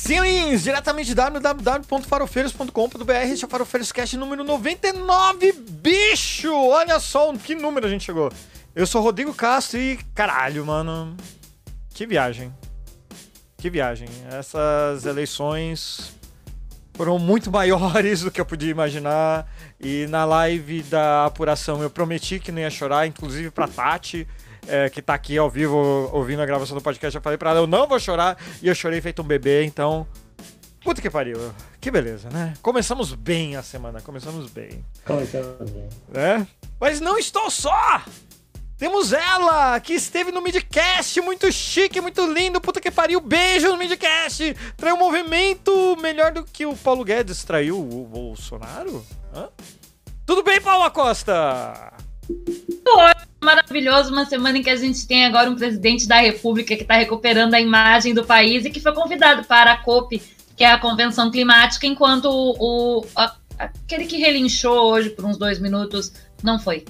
Senhores, diretamente www.farofeiros.com.br, este é o Farofeiros Cast número 99, bicho! Olha só que número a gente chegou. Eu sou Rodrigo Castro e, caralho, mano, que viagem. Que viagem. Essas eleições foram muito maiores do que eu podia imaginar. E na live da apuração eu prometi que não ia chorar, inclusive pra Tati é, que tá aqui ao vivo ouvindo a gravação do podcast, eu falei pra ela, eu não vou chorar, e eu chorei feito um bebê, então. Puta que pariu. Que beleza, né? Começamos bem a semana, começamos bem. Começamos bem. Né? Mas não estou só! Temos ela, que esteve no Midcast, muito chique, muito lindo, puta que pariu, beijo no Midcast! Traiu um movimento melhor do que o Paulo Guedes traiu o Bolsonaro? Hã? Tudo bem, Paulo Acosta? Maravilhoso, uma semana em que a gente tem agora um presidente da República que está recuperando a imagem do país e que foi convidado para a COP, que é a Convenção Climática, enquanto o, o a, aquele que relinchou hoje por uns dois minutos não foi.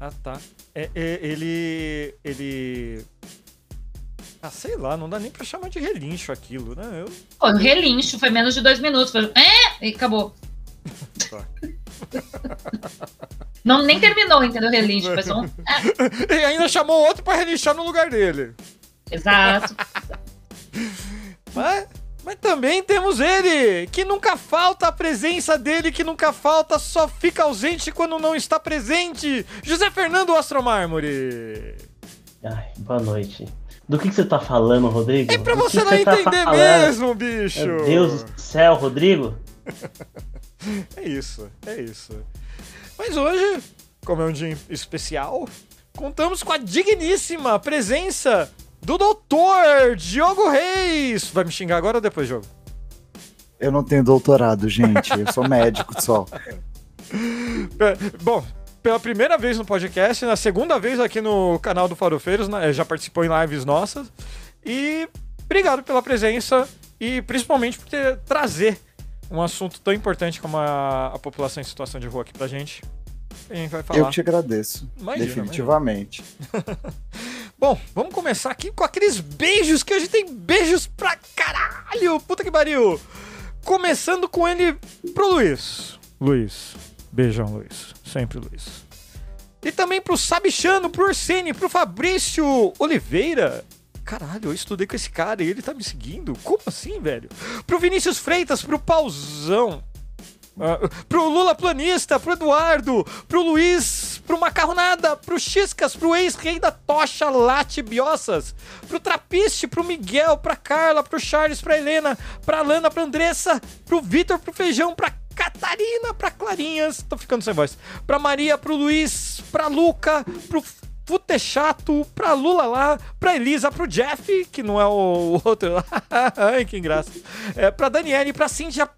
Ah, tá. É, é, ele. Ele. Ah, sei lá, não dá nem pra chamar de relincho aquilo, né? Eu... Pô, relincho, foi menos de dois minutos. Foi... É! E acabou. Tá. Não, nem terminou, entendeu? O relincho. Foi só um. É. E ainda chamou outro pra relinchar no lugar dele. Exato. mas, mas também temos ele, que nunca falta a presença dele, que nunca falta, só fica ausente quando não está presente. José Fernando Astromármore. Ai, boa noite. Do que, que você tá falando, Rodrigo? É pra você não tá entender tá mesmo, bicho. Meu Deus do céu, Rodrigo. é isso, é isso. Mas hoje, como é um dia especial, contamos com a digníssima presença do doutor Diogo Reis. Vai me xingar agora ou depois, Diogo? Eu não tenho doutorado, gente. Eu sou médico só. Bom, pela primeira vez no podcast, na segunda vez aqui no canal do Farofeiros, né, já participou em lives nossas. E obrigado pela presença e principalmente por ter, trazer um assunto tão importante como a, a população em situação de rua aqui pra gente. A gente vai falar. Eu te agradeço. Imagina, definitivamente. Bom, vamos começar aqui com aqueles beijos que hoje tem beijos pra caralho. Puta que pariu. Começando com ele pro Luiz. Luiz. Beijão, Luiz. Sempre Luiz. E também pro Sabichano, pro Orsene, pro Fabrício Oliveira caralho, eu estudei com esse cara e ele tá me seguindo? Como assim, velho? Pro Vinícius Freitas, pro Pauzão. Uh, pro Lula Planista, pro Eduardo, pro Luiz, pro Macarronada, pro Xiscas, pro ex-rei da tocha Late Biossas, pro Trapiste, pro Miguel, pra Carla, pro Charles, pra Helena, pra Lana, pra Andressa, pro Vitor, pro Feijão, pra Catarina, pra Clarinhas, tô ficando sem voz, pra Maria, pro Luiz, pra Luca, pro Fute chato pra Lula lá, pra Elisa, pro Jeff, que não é o outro lá. Ai, que engraça. É, pra Daniele, pra Cíntia,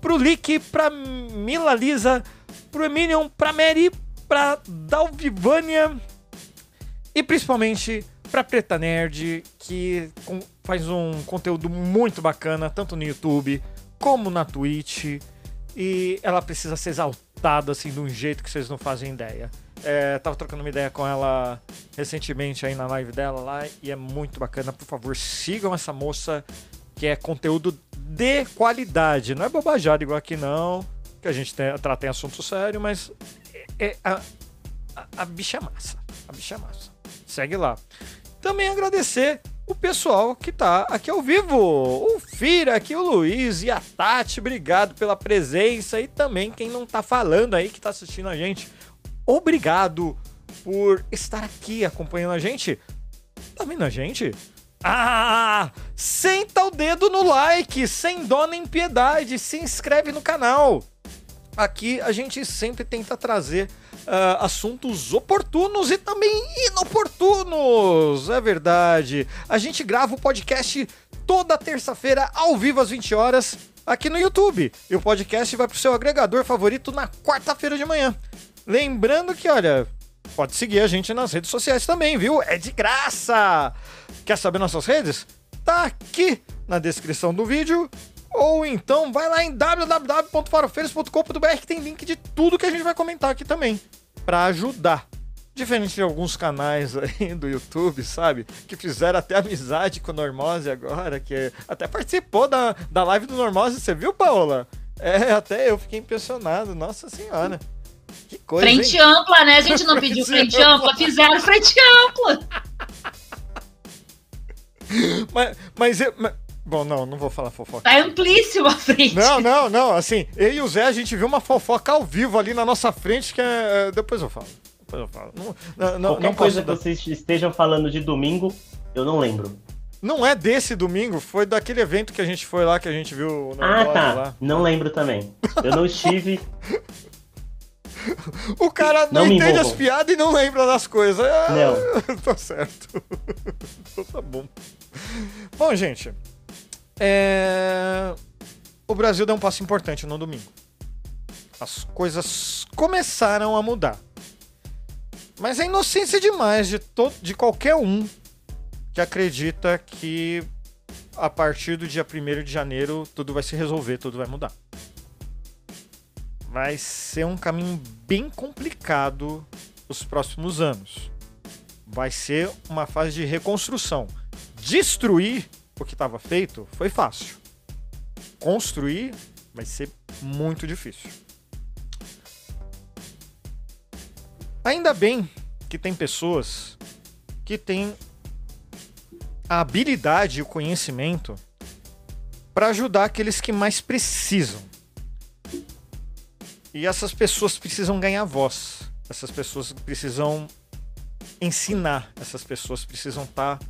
pro Lick, pra Mila Lisa, pro Emilion, pra Mary, pra Dalvivânia e principalmente pra Preta Nerd, que faz um conteúdo muito bacana, tanto no YouTube como na Twitch. E ela precisa ser exaltada assim de um jeito que vocês não fazem ideia. É, tava trocando uma ideia com ela recentemente aí na live dela lá e é muito bacana. Por favor, sigam essa moça que é conteúdo de qualidade. Não é bobajada igual aqui não, que a gente trata em assunto sério, mas é, é a, a, a bicha é massa. A bicha é massa. Segue lá. Também agradecer o pessoal que tá aqui ao vivo. O Fira, aqui o Luiz e a Tati, obrigado pela presença e também quem não tá falando aí que tá assistindo a gente obrigado por estar aqui acompanhando a gente. Tá vendo a gente? Ah! Senta o dedo no like, sem dó nem piedade, se inscreve no canal. Aqui a gente sempre tenta trazer uh, assuntos oportunos e também inoportunos, é verdade. A gente grava o podcast toda terça-feira, ao vivo às 20 horas, aqui no YouTube. E o podcast vai pro seu agregador favorito na quarta-feira de manhã. Lembrando que, olha, pode seguir a gente nas redes sociais também, viu? É de graça! Quer saber nossas redes? Tá aqui na descrição do vídeo. Ou então vai lá em www.farofeiros.com.br que tem link de tudo que a gente vai comentar aqui também. para ajudar. Diferente de alguns canais aí do YouTube, sabe? Que fizeram até amizade com o Normose agora, que até participou da, da live do Normose, você viu, Paola? É, até eu fiquei impressionado, nossa senhora. Que coisa. Frente hein? ampla, né? A gente não pediu frente ampla, fizeram frente ampla. Mas, mas, eu- mas- Bom, não, não vou falar fofoca. Tá amplíssimo a frente. Não, não, não. Assim, eu e o Zé, a gente viu uma fofoca ao vivo ali na nossa frente que é. Depois eu falo. Depois eu falo. Não, não, não, Qualquer não coisa posso que vocês estejam falando de domingo, eu não lembro. Não é desse domingo, foi daquele evento que a gente foi lá, que a gente viu Ah, tá. lá. Não lembro também. Eu não estive. O cara não, Não entende as piadas e não lembra das coisas. Ah, Não. tá certo. então tá bom. Bom, gente. é, O Brasil deu um passo importante no domingo. As coisas começaram a mudar. Mas é inocência demais de, to... de qualquer um que acredita que a partir do dia 1 de janeiro tudo vai se resolver, tudo vai mudar vai ser um caminho bem complicado os próximos anos. Vai ser uma fase de reconstrução. Destruir o que estava feito foi fácil. Construir vai ser muito difícil. Ainda bem que tem pessoas que têm a habilidade e o conhecimento para ajudar aqueles que mais precisam. E essas pessoas precisam ganhar voz. Essas pessoas precisam ensinar. Essas pessoas precisam estar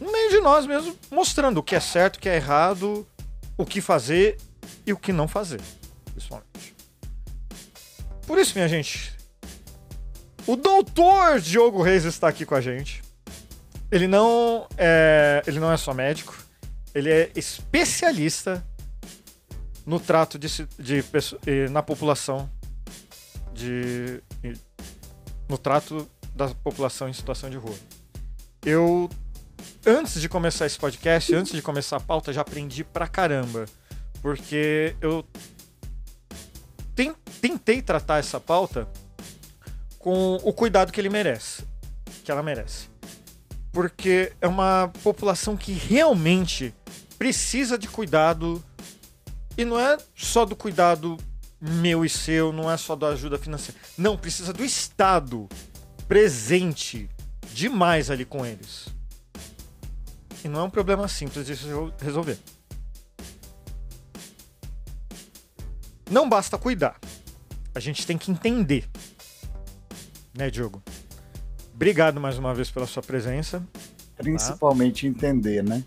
no meio de nós mesmo, mostrando o que é certo, o que é errado, o que fazer e o que não fazer, principalmente. Por isso, minha gente, o doutor Diogo Reis está aqui com a gente. Ele não é, ele não é só médico, ele é especialista no trato de, de eh, na população de no trato da população em situação de rua. Eu antes de começar esse podcast, antes de começar a pauta, já aprendi pra caramba, porque eu ten- tentei tratar essa pauta com o cuidado que ele merece, que ela merece. Porque é uma população que realmente precisa de cuidado e não é só do cuidado meu e seu, não é só da ajuda financeira. Não, precisa do Estado presente demais ali com eles. E não é um problema simples de se resolver. Não basta cuidar. A gente tem que entender. Né, Diogo? Obrigado mais uma vez pela sua presença. Principalmente entender, né?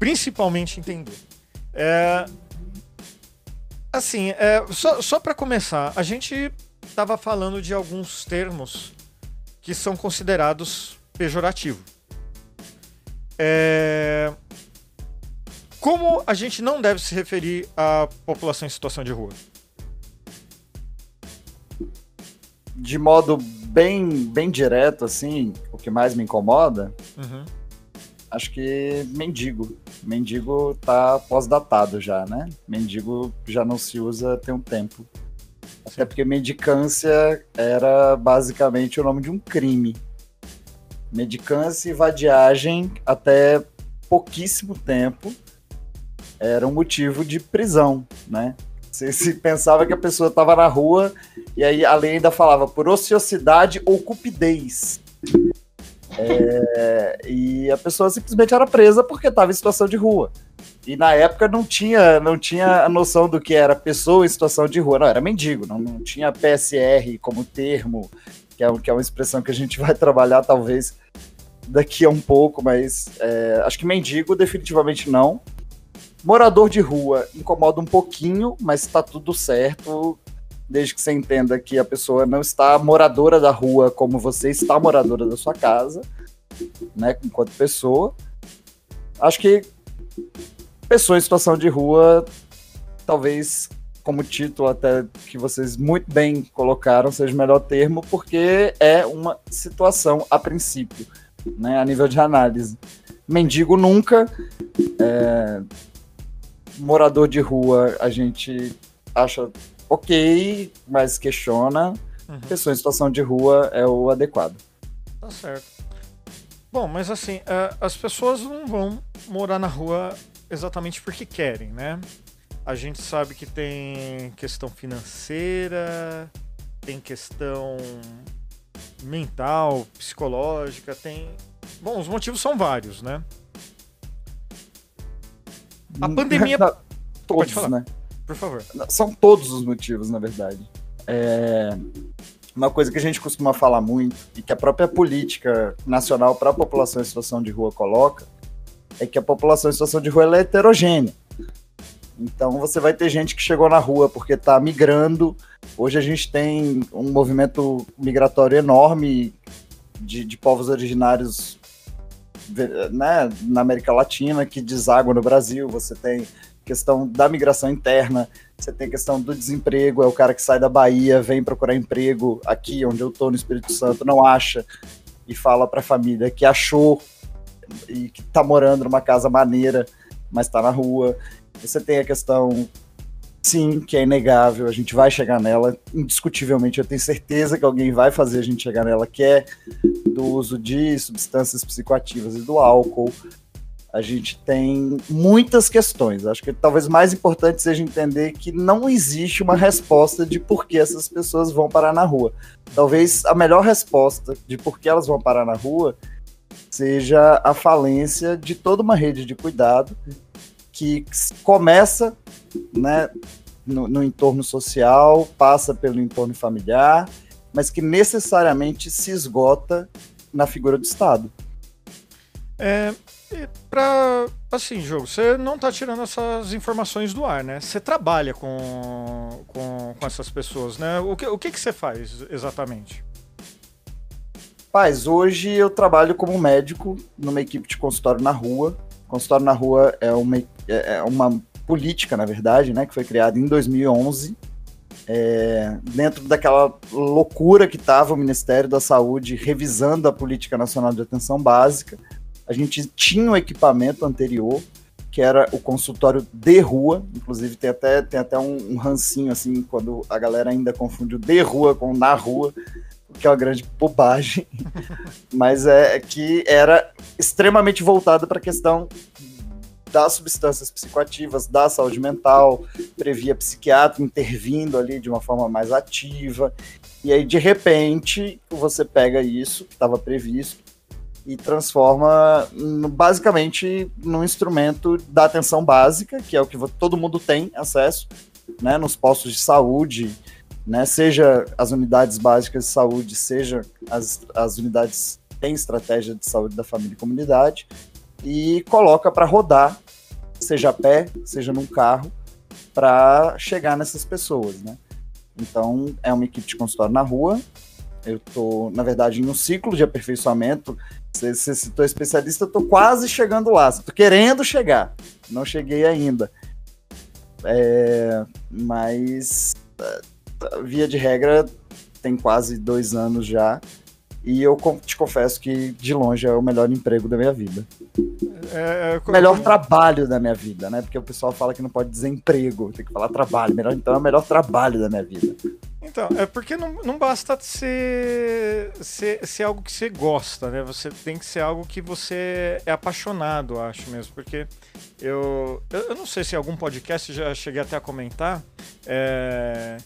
principalmente entender. É, assim, é, só, só para começar, a gente estava falando de alguns termos que são considerados pejorativos. É, como a gente não deve se referir à população em situação de rua? De modo bem, bem direto, assim, o que mais me incomoda, Uhum. acho que mendigo. Mendigo tá pós-datado já, né? Mendigo já não se usa tem um tempo. Até porque mendicância era basicamente o nome de um crime. Mendicância e vadiagem até pouquíssimo tempo era um motivo de prisão, né? Você se pensava que a pessoa estava na rua e aí a lei ainda falava por ociosidade ou cupidez. É, e a pessoa simplesmente era presa porque estava em situação de rua. E na época não tinha, não tinha a noção do que era pessoa em situação de rua, não, era mendigo, não, não tinha PSR como termo, que é, que é uma expressão que a gente vai trabalhar talvez daqui a um pouco, mas é, acho que mendigo definitivamente não. Morador de rua incomoda um pouquinho, mas está tudo certo, desde que você entenda que a pessoa não está moradora da rua como você está moradora da sua casa, né, enquanto pessoa. Acho que pessoa em situação de rua, talvez como título até que vocês muito bem colocaram, seja o melhor termo, porque é uma situação a princípio, né, a nível de análise. Mendigo nunca, é, morador de rua a gente acha ok, mas questiona. Uhum. pessoa em situação de rua é o adequado. Tá certo. Bom, mas assim, é, as pessoas não vão morar na rua exatamente porque querem, né? A gente sabe que tem questão financeira, tem questão mental, psicológica, tem. Bom, os motivos são vários, né? A pandemia- Não, Pode todos, falar. né? Por favor. São todos os motivos, na verdade. É, Uma coisa que a gente costuma falar muito e que a própria política nacional para a população em situação de rua coloca é que a população em situação de rua é heterogênea. Então você vai ter gente que chegou na rua porque está migrando. Hoje a gente tem um movimento migratório enorme de, de povos originários né, na América Latina que deságua no Brasil. Você tem questão da migração interna, você tem a questão do desemprego, é o cara que sai da Bahia, vem procurar emprego aqui onde eu tô no Espírito Santo, não acha e fala para a família que achou e que tá morando numa casa maneira, mas tá na rua. Você tem a questão sim, que é inegável, a gente vai chegar nela, indiscutivelmente eu tenho certeza que alguém vai fazer a gente chegar nela, que é do uso de substâncias psicoativas e do álcool, a gente tem muitas questões. Acho que talvez mais importante seja entender que não existe uma resposta de por que essas pessoas vão parar na rua. Talvez a melhor resposta de por que elas vão parar na rua seja a falência de toda uma rede de cuidado que começa né, no, no entorno social, passa pelo entorno familiar, mas que necessariamente se esgota na figura do Estado. É, e pra. Assim, jogo, você não tá tirando essas informações do ar, né? Você trabalha com, com, com essas pessoas, né? O que, o que, que você faz exatamente? Paz, hoje eu trabalho como médico numa equipe de consultório na rua. Consultório na rua é uma, é uma política, na verdade, né, que foi criada em 2011, é, dentro daquela loucura que estava o Ministério da Saúde revisando a Política Nacional de Atenção Básica. A gente tinha um equipamento anterior, que era o consultório de rua, inclusive tem até, tem até um, um rancinho, assim, quando a galera ainda confunde o de rua com na rua, que é uma grande bobagem, mas é que era extremamente voltado para a questão das substâncias psicoativas, da saúde mental, previa psiquiatra intervindo ali de uma forma mais ativa, e aí de repente você pega isso que estava previsto e transforma basicamente num instrumento da atenção básica, que é o que todo mundo tem acesso, né, nos postos de saúde, né, seja as unidades básicas de saúde, seja as, as unidades têm estratégia de saúde da família e comunidade, e coloca para rodar, seja a pé, seja num carro, para chegar nessas pessoas, né? Então, é uma equipe de consultório na rua. Eu estou, na verdade, em um ciclo de aperfeiçoamento. Você, você citou especialista, eu estou quase chegando lá. Estou querendo chegar. Não cheguei ainda. É, mas, via de regra, tem quase dois anos já. E eu te confesso que, de longe, é o melhor emprego da minha vida. É, o melhor trabalho da minha vida, né? Porque o pessoal fala que não pode dizer emprego, tem que falar trabalho. Melhor, então é o melhor trabalho da minha vida. Então, é porque não, não basta ser, ser, ser algo que você gosta, né? Você tem que ser algo que você é apaixonado, acho mesmo. Porque eu, eu, eu não sei se em algum podcast já cheguei até a comentar. É,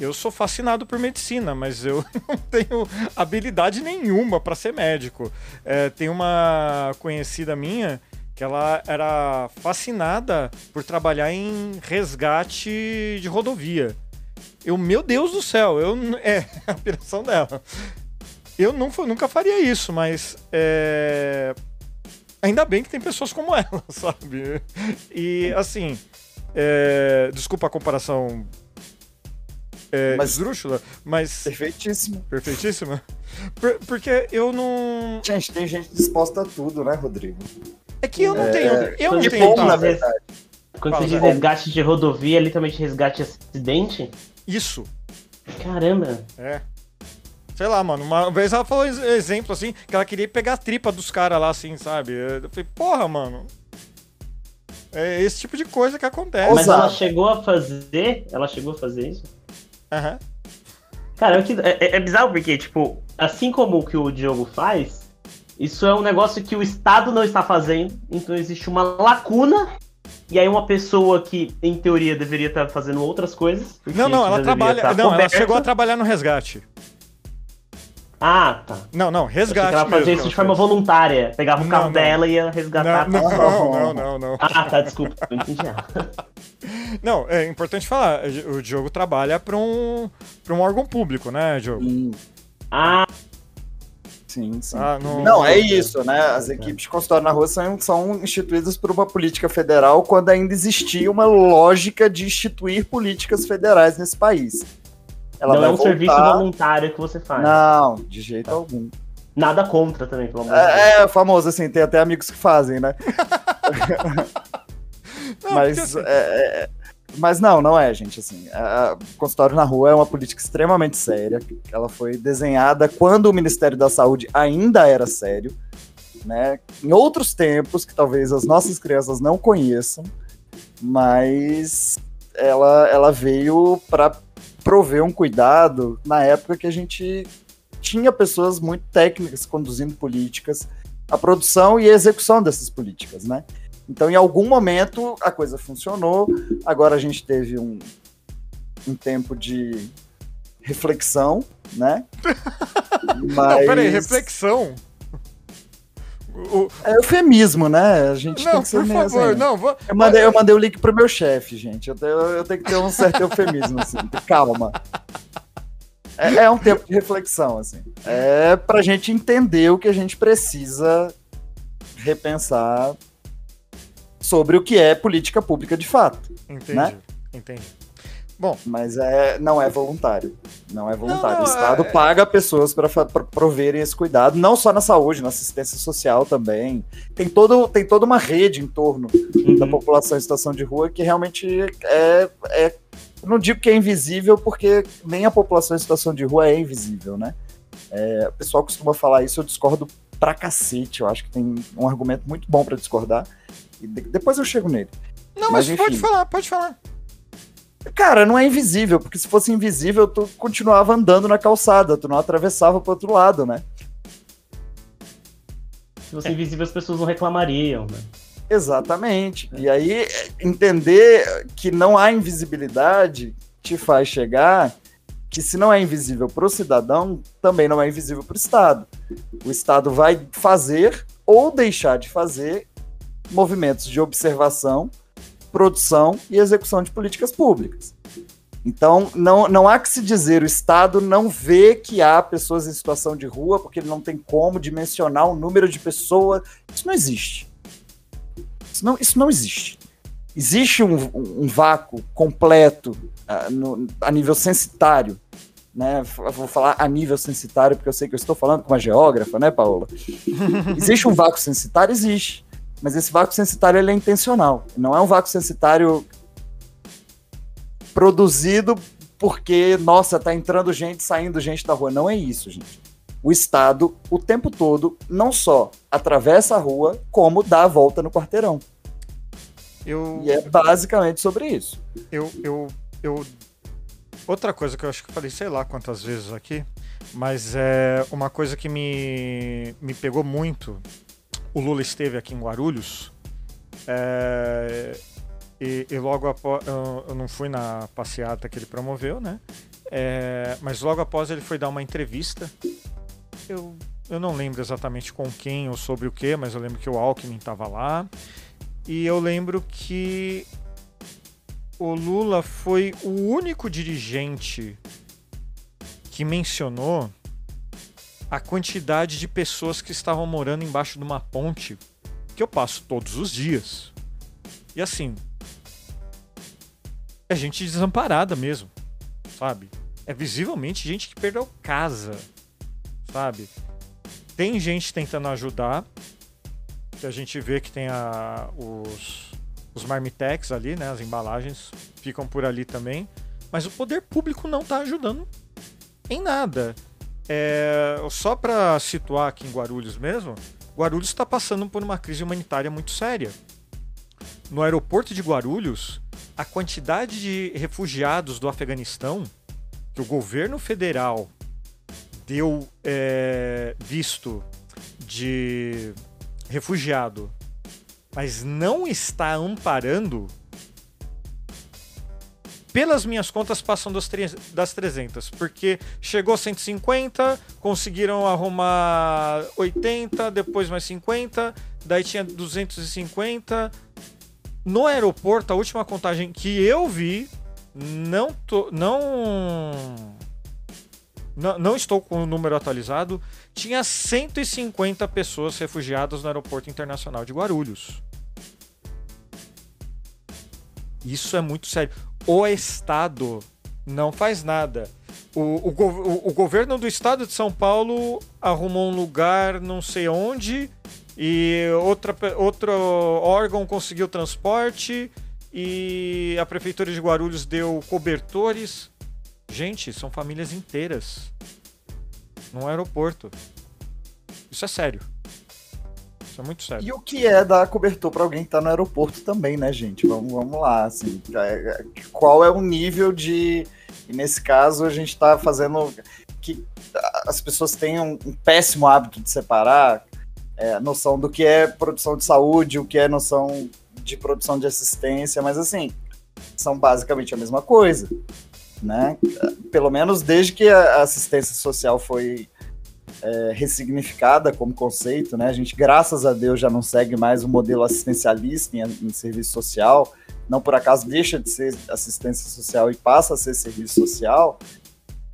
eu sou fascinado por medicina, mas eu não tenho habilidade nenhuma para ser médico. É, tem uma conhecida minha que ela era fascinada por trabalhar em resgate de rodovia. Eu, meu Deus do céu, eu é a operação dela. Eu não, nunca faria isso, mas é, ainda bem que tem pessoas como ela, sabe? E assim, é, desculpa a comparação é, Mas- esdrúxula, mas. Perfeitíssimo. Perfeitíssima? Por- porque eu não. Gente, tem gente disposta a tudo, né, Rodrigo? É que eu não tenho. Eu não tenho. bom, na verdade. Quando Fala, você diz resgate de rodovia, literalmente resgate de acidente? Isso. Caramba. É. Sei lá, mano. Uma vez ela falou ex- exemplo assim, que ela queria pegar a tripa dos caras lá, assim, sabe? Eu falei, porra, mano. É esse tipo de coisa que acontece. Mas ela chegou a fazer. Ela chegou a fazer isso? Aham. Cara, é, é, é bizarro porque, tipo, assim como o que o Diogo faz, isso é um negócio que o Estado não está fazendo, então existe uma lacuna. E aí uma pessoa que, em teoria, deveria estar fazendo outras coisas. Não, não, ela trabalha. Não, ela chegou a trabalhar no resgate. Ah, tá. Não, não, resgate. Ela fazia isso de forma voluntária. Pegava o carro não, dela e ia resgatar. Não, não, não, não, não. Ah, tá, desculpa. Não entendi. não, é importante falar. O Diogo trabalha para um, um órgão público, né, Diogo? Sim. Ah. Sim, sim. Ah, não, não, é isso, né? As equipes de consultório na rua são, são instituídas por uma política federal quando ainda existia uma lógica de instituir políticas federais nesse país. Ela não é um voltar... serviço voluntário que você faz. Não, de jeito tá. algum. Nada contra também, pelo amor é, é, famoso, assim, tem até amigos que fazem, né? não, mas, assim... é, é, mas não, não é, gente, assim, a consultório na rua é uma política extremamente séria, ela foi desenhada quando o Ministério da Saúde ainda era sério, né, em outros tempos que talvez as nossas crianças não conheçam, mas ela, ela veio para prover um cuidado na época que a gente tinha pessoas muito técnicas conduzindo políticas, a produção e a execução dessas políticas, né? Então, em algum momento, a coisa funcionou. Agora a gente teve um, um tempo de reflexão, né? Mas... Não, peraí, reflexão? O... É eufemismo, né? A gente não, tem que ser por favor, assim. não, vou... eu, mandei, eu mandei o link pro meu chefe, gente. Eu tenho, eu tenho que ter um certo eufemismo, assim. Calma. É, é, um tempo de reflexão, assim. É pra gente entender o que a gente precisa repensar sobre o que é política pública de fato. Entendi, né? entendi. Bom. Mas é, não é voluntário. Não é voluntário. Não, não, o Estado é... paga pessoas para proverem esse cuidado, não só na saúde, na assistência social também. Tem, todo, tem toda uma rede em torno uhum. da população em situação de rua que realmente é, é. Não digo que é invisível, porque nem a população em situação de rua é invisível, né? É, o pessoal costuma falar isso, eu discordo pra cacete. Eu acho que tem um argumento muito bom para discordar. E depois eu chego nele. Não, mas, mas pode falar, pode falar. Cara, não é invisível, porque se fosse invisível, tu continuava andando na calçada, tu não atravessava pro outro lado, né? Se fosse é. invisível, as pessoas não reclamariam, né? Exatamente. E aí, entender que não há invisibilidade te faz chegar que se não é invisível para o cidadão, também não é invisível para o Estado. O Estado vai fazer ou deixar de fazer movimentos de observação produção e execução de políticas públicas. Então, não, não há que se dizer, o Estado não vê que há pessoas em situação de rua, porque ele não tem como dimensionar o número de pessoas. Isso não existe. Isso não, isso não existe. Existe um, um vácuo completo uh, no, a nível censitário. Né? Vou falar a nível censitário, porque eu sei que eu estou falando com uma geógrafa, né, Paola? existe um vácuo censitário? Existe. Mas esse vácuo censitário ele é intencional. Não é um vácuo censitário produzido porque, nossa, tá entrando gente, saindo gente da rua. Não é isso, gente. O Estado, o tempo todo, não só atravessa a rua, como dá a volta no quarteirão. Eu... E é basicamente sobre isso. Eu, eu, eu... Outra coisa que eu acho que eu falei, sei lá quantas vezes aqui, mas é uma coisa que me, me pegou muito o Lula esteve aqui em Guarulhos. É, e, e, logo após. Eu, eu, não fui na passeata que ele promoveu, né? É, mas logo após ele foi dar uma entrevista. Eu, eu não lembro exatamente com quem ou sobre o que, mas eu lembro que o Alckmin estava lá. E eu lembro que o Lula foi o único dirigente que mencionou a quantidade de pessoas que estavam morando embaixo de uma ponte que eu passo todos os dias. E assim, é gente desamparada mesmo, sabe? É visivelmente gente que perdeu casa, sabe? Tem gente tentando ajudar, que a gente vê que tem a, os, os marmitex ali, né? As embalagens ficam por ali também. Mas o poder público não está ajudando em nada. É, só para situar aqui em Guarulhos mesmo, Guarulhos está passando por uma crise humanitária muito séria. No aeroporto de Guarulhos, a quantidade de refugiados do Afeganistão que o governo federal deu é, visto de refugiado, mas não está amparando, pelas minhas contas passam das, das 300, porque chegou a 150, conseguiram arrumar 80, depois mais 50, daí tinha 250. No aeroporto, a última contagem que eu vi, não tô, não não, não estou com o número atualizado, tinha 150 pessoas refugiadas no Aeroporto Internacional de Guarulhos. Isso é muito sério. O Estado não faz nada. O, o, o, governo do estado de São Paulo arrumou um lugar não sei onde e outra, outro órgão conseguiu transporte e a prefeitura de Guarulhos deu cobertores. Gente, são famílias inteiras num aeroporto. Isso é sério. Isso é muito sério. E o que é dar cobertor para alguém que tá no aeroporto também, né, gente? Vamos, vamos lá, assim. É, é, qual é o nível de. E nesse caso, a gente tá fazendo que as pessoas tenham um péssimo hábito de separar é, noção do que é produção de saúde, o que é noção de produção de assistência, mas assim, são basicamente a mesma coisa né? Pelo menos desde que a assistência social foi é, ressignificada como conceito, né? A gente, graças a Deus, já não segue mais o modelo assistencialista em, em serviço social, não por acaso deixa de ser assistência social e passa a ser serviço social,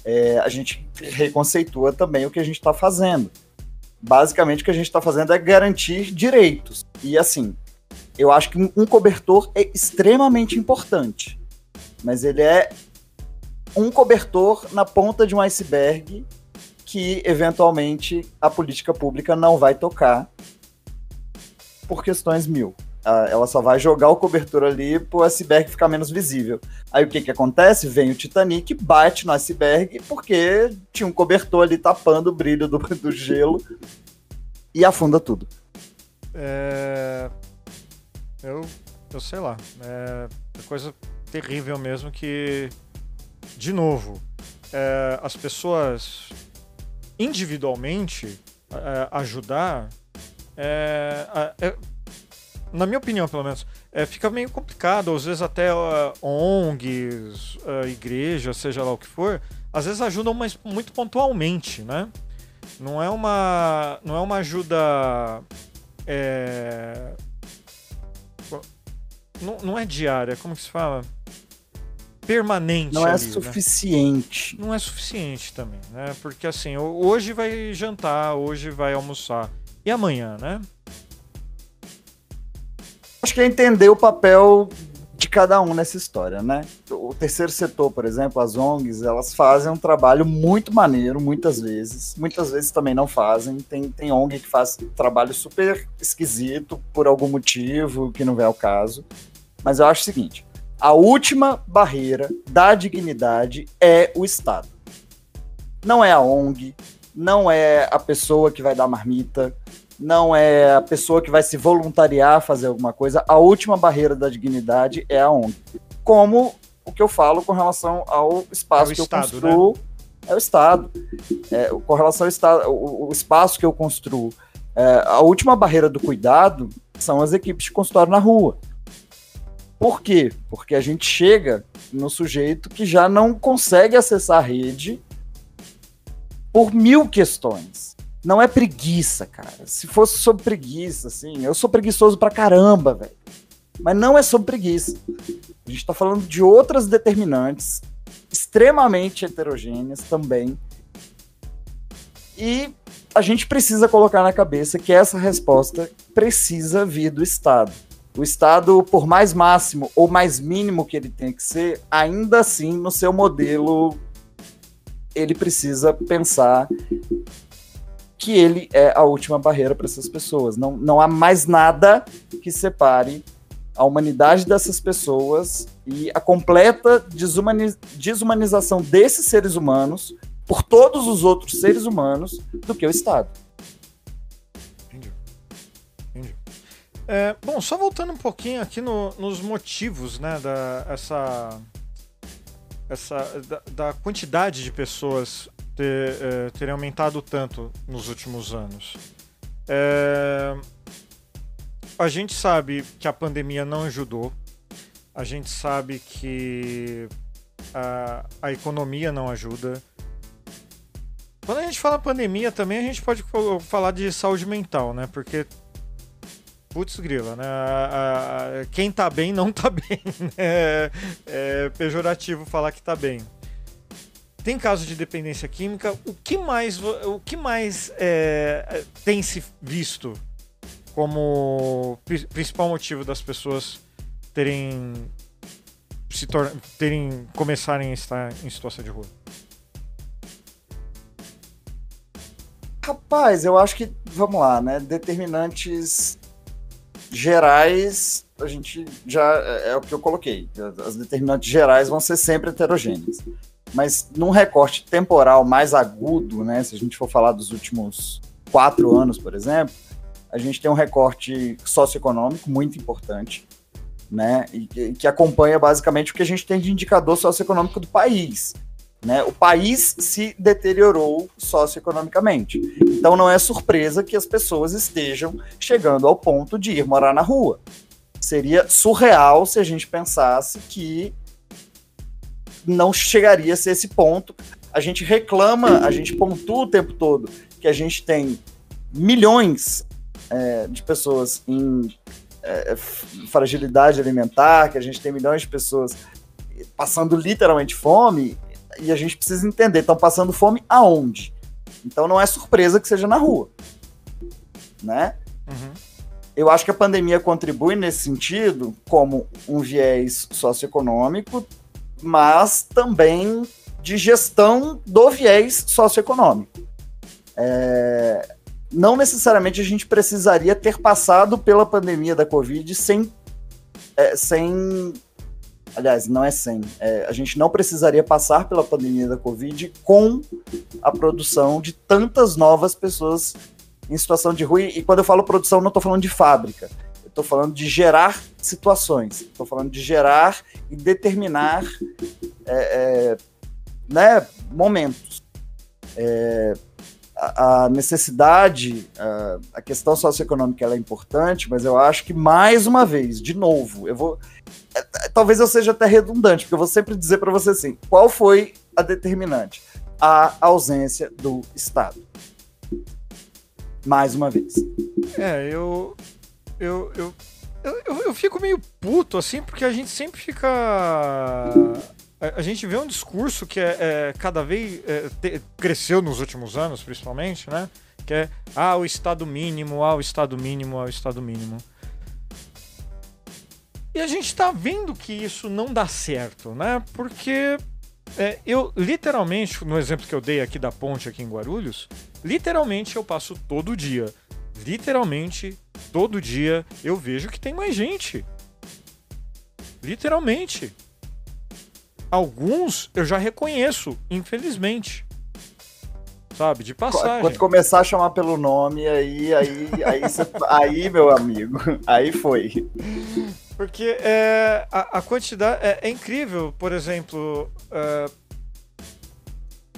é, a gente reconceitua também o que a gente está fazendo. Basicamente, o que a gente está fazendo é garantir direitos. E assim, eu acho que um cobertor é extremamente importante, mas ele é um cobertor na ponta de um iceberg que eventualmente a política pública não vai tocar por questões mil. Ah, ela só vai jogar o cobertor ali para o iceberg ficar menos visível. Aí o que, que acontece? Vem o Titanic, bate no iceberg porque tinha um cobertor ali tapando o brilho do, do gelo e afunda tudo. É... Eu, eu sei lá. É coisa terrível mesmo que de novo, é, as pessoas individualmente é, ajudar, é, é, na minha opinião, pelo menos, é, fica meio complicado. Às vezes até ONGs, uh, igrejas, seja lá o que for, às vezes ajudam mas muito pontualmente, né? Não é uma, não é uma ajuda é, não, não é diária, como que se fala? Permanente. Não é ali, né? suficiente. Né? Não é suficiente também, né? Porque assim, hoje vai jantar, hoje vai almoçar. E amanhã, né? Acho que é entender o papel de cada um nessa história, né? O terceiro setor, por exemplo, as ONGs, elas fazem um trabalho muito maneiro, muitas vezes. Muitas vezes também não fazem. Tem, tem ONG que faz trabalho super esquisito por algum motivo que não vem ao caso. Mas eu acho o seguinte: a última barreira da dignidade é o Estado. Não é a ONG, não é a pessoa que vai dar marmita, não é a pessoa que vai se voluntariar a fazer alguma coisa. A última barreira da dignidade é a ONG. Como o que eu falo com relação ao espaço é que estado, eu construo. Né? É o Estado. É, com relação ao estado, o, o espaço que eu construo. É, a última barreira do cuidado são as equipes de consultório na rua. Por quê? Porque a gente chega no sujeito que já não consegue acessar a rede por mil questões. Não é preguiça, cara. Se fosse sobre preguiça, assim, eu sou preguiçoso pra caramba, velho. Mas não é sobre preguiça. A gente tá falando de outras determinantes extremamente heterogêneas também. E a gente precisa colocar na cabeça que essa resposta precisa vir do Estado. O Estado, por mais máximo ou mais mínimo que ele tenha que ser, ainda assim, no seu modelo, ele precisa pensar que ele é a última barreira para essas pessoas. Não, não há mais nada que separe a humanidade dessas pessoas e a completa desumaniz desumanização desses seres humanos por todos os outros seres humanos do que o Estado. É, bom, só voltando um pouquinho aqui no, nos motivos, né, da essa essa, da, da quantidade de pessoas ter, é, terem aumentado tanto nos últimos anos. É, a gente sabe que a pandemia não ajudou, a gente sabe que a, a economia não ajuda. Quando a gente fala pandemia também, a gente pode falar de saúde mental, né? Porque Putz, grila, né? Quem tá bem não tá bem. Né? É, é, pejorativo falar que tá bem. Tem caso de dependência química. O que mais, o que mais é, tem se visto como principal motivo das pessoas terem se terem começarem a estar em situação de rua? Rapaz, eu acho que, vamos lá, né? Determinantes gerais, a gente já é, é o que eu coloquei. As determinantes gerais vão ser sempre heterogêneas. Mas num recorte temporal mais agudo, né? Se a gente for falar dos últimos quatro anos, por exemplo, a gente tem um recorte socioeconômico muito importante, né? E que acompanha basicamente o que a gente tem de indicador socioeconômico do país. Né? O país se deteriorou socioeconomicamente. Então não é surpresa que as pessoas estejam chegando ao ponto de ir morar na rua. Seria surreal se a gente pensasse que não chegaria a esse ponto. A gente reclama, a gente pontua o tempo todo que a gente tem milhões é, de pessoas em é, fragilidade alimentar, que a gente tem milhões de pessoas passando literalmente fome, e a gente precisa entender, estão passando fome aonde? Então não é surpresa que seja na rua, né? Uhum. Eu acho que a pandemia contribui nesse sentido como um viés socioeconômico, mas também de gestão do viés socioeconômico. É... Não necessariamente a gente precisaria ter passado pela pandemia da Covid sem, é, sem Aliás, não é sem. É, a gente não precisaria passar pela pandemia da Covid com a produção de tantas novas pessoas em situação de rua. E quando eu falo produção, não estou falando de fábrica. Estou falando de gerar situações. Estou falando de gerar e determinar é, é, né, momentos. É, a, necessidade, a, a, questão socioeconômica é importante, mas eu acho que, mais uma vez, de novo, eu vou. Talvez eu seja até redundante, porque eu vou sempre dizer para você assim: qual foi a determinante? A ausência do Estado. Mais uma vez. É, eu. Eu, eu, eu, eu fico meio puto, assim, porque a gente sempre fica a, gente vê um discurso que é, é cada vez é, te, cresceu nos últimos anos, principalmente, né? Que é ah, o Estado mínimo, ah, o Estado mínimo, ah, o Estado mínimo. E a gente está vendo que isso não dá certo, né? Porque é, eu, literalmente, no exemplo que eu dei aqui da ponte aqui em Guarulhos, literalmente eu passo todo dia. Literalmente, todo dia eu vejo que tem mais gente. Literalmente. Alguns eu já reconheço, infelizmente. Sabe, de passagem. Quando começar a chamar pelo nome, aí, aí, aí, cê, aí meu amigo, aí foi. Porque é, a, a quantidade é, é, incrível, por exemplo. É,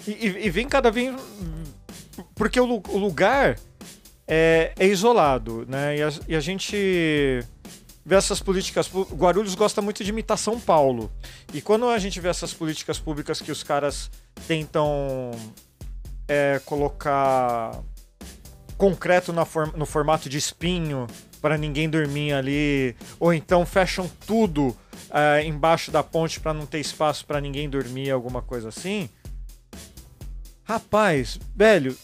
e, e, vem cada vez. Porque o, o lugar é, é, isolado, né? E a, e a gente vê essas políticas. Guarulhos gosta muito de imitar São Paulo. E quando a gente vê essas políticas públicas que os caras tentam é, colocar concreto form no formato de espinho para ninguém dormir ali, ou então fecham tudo é, embaixo da ponte para não ter espaço para ninguém dormir, alguma coisa assim. Rapaz, velho,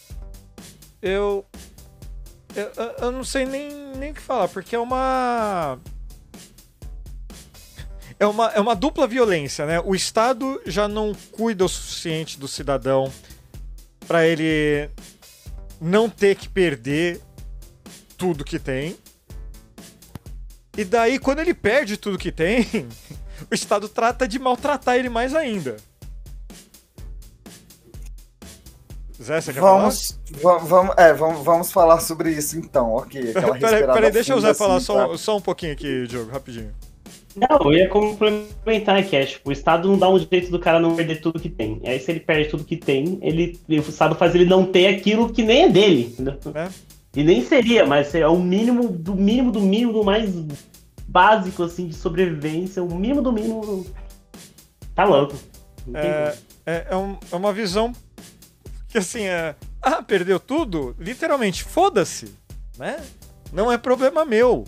eu eu, eu não sei nem, nem o que falar, porque é uma. É uma, é uma dupla violência, né? O Estado já não cuida o suficiente do cidadão para ele não ter que perder tudo que tem. E daí, quando ele perde tudo que tem, o Estado trata de maltratar ele mais ainda. Zé, você quer vamos, falar? Vamos, é, vamos, vamos falar sobre isso então, ok. Peraí, peraí, deixa o Zé falar assim, só, tá? só um pouquinho aqui, Diogo, rapidinho. Não, eu ia complementar que é, tipo, o Estado não dá um jeito do cara não perder tudo que tem. E aí, se ele perde tudo que tem, ele, o Estado faz ele não ter aquilo que nem é dele. É. E nem seria, mas é o mínimo do mínimo do mínimo do mais básico, assim, de sobrevivência. O mínimo do mínimo. Tá louco. É, é, é, um, é uma visão que, assim, é. Ah, perdeu tudo? Literalmente, foda-se, né? Não é problema meu.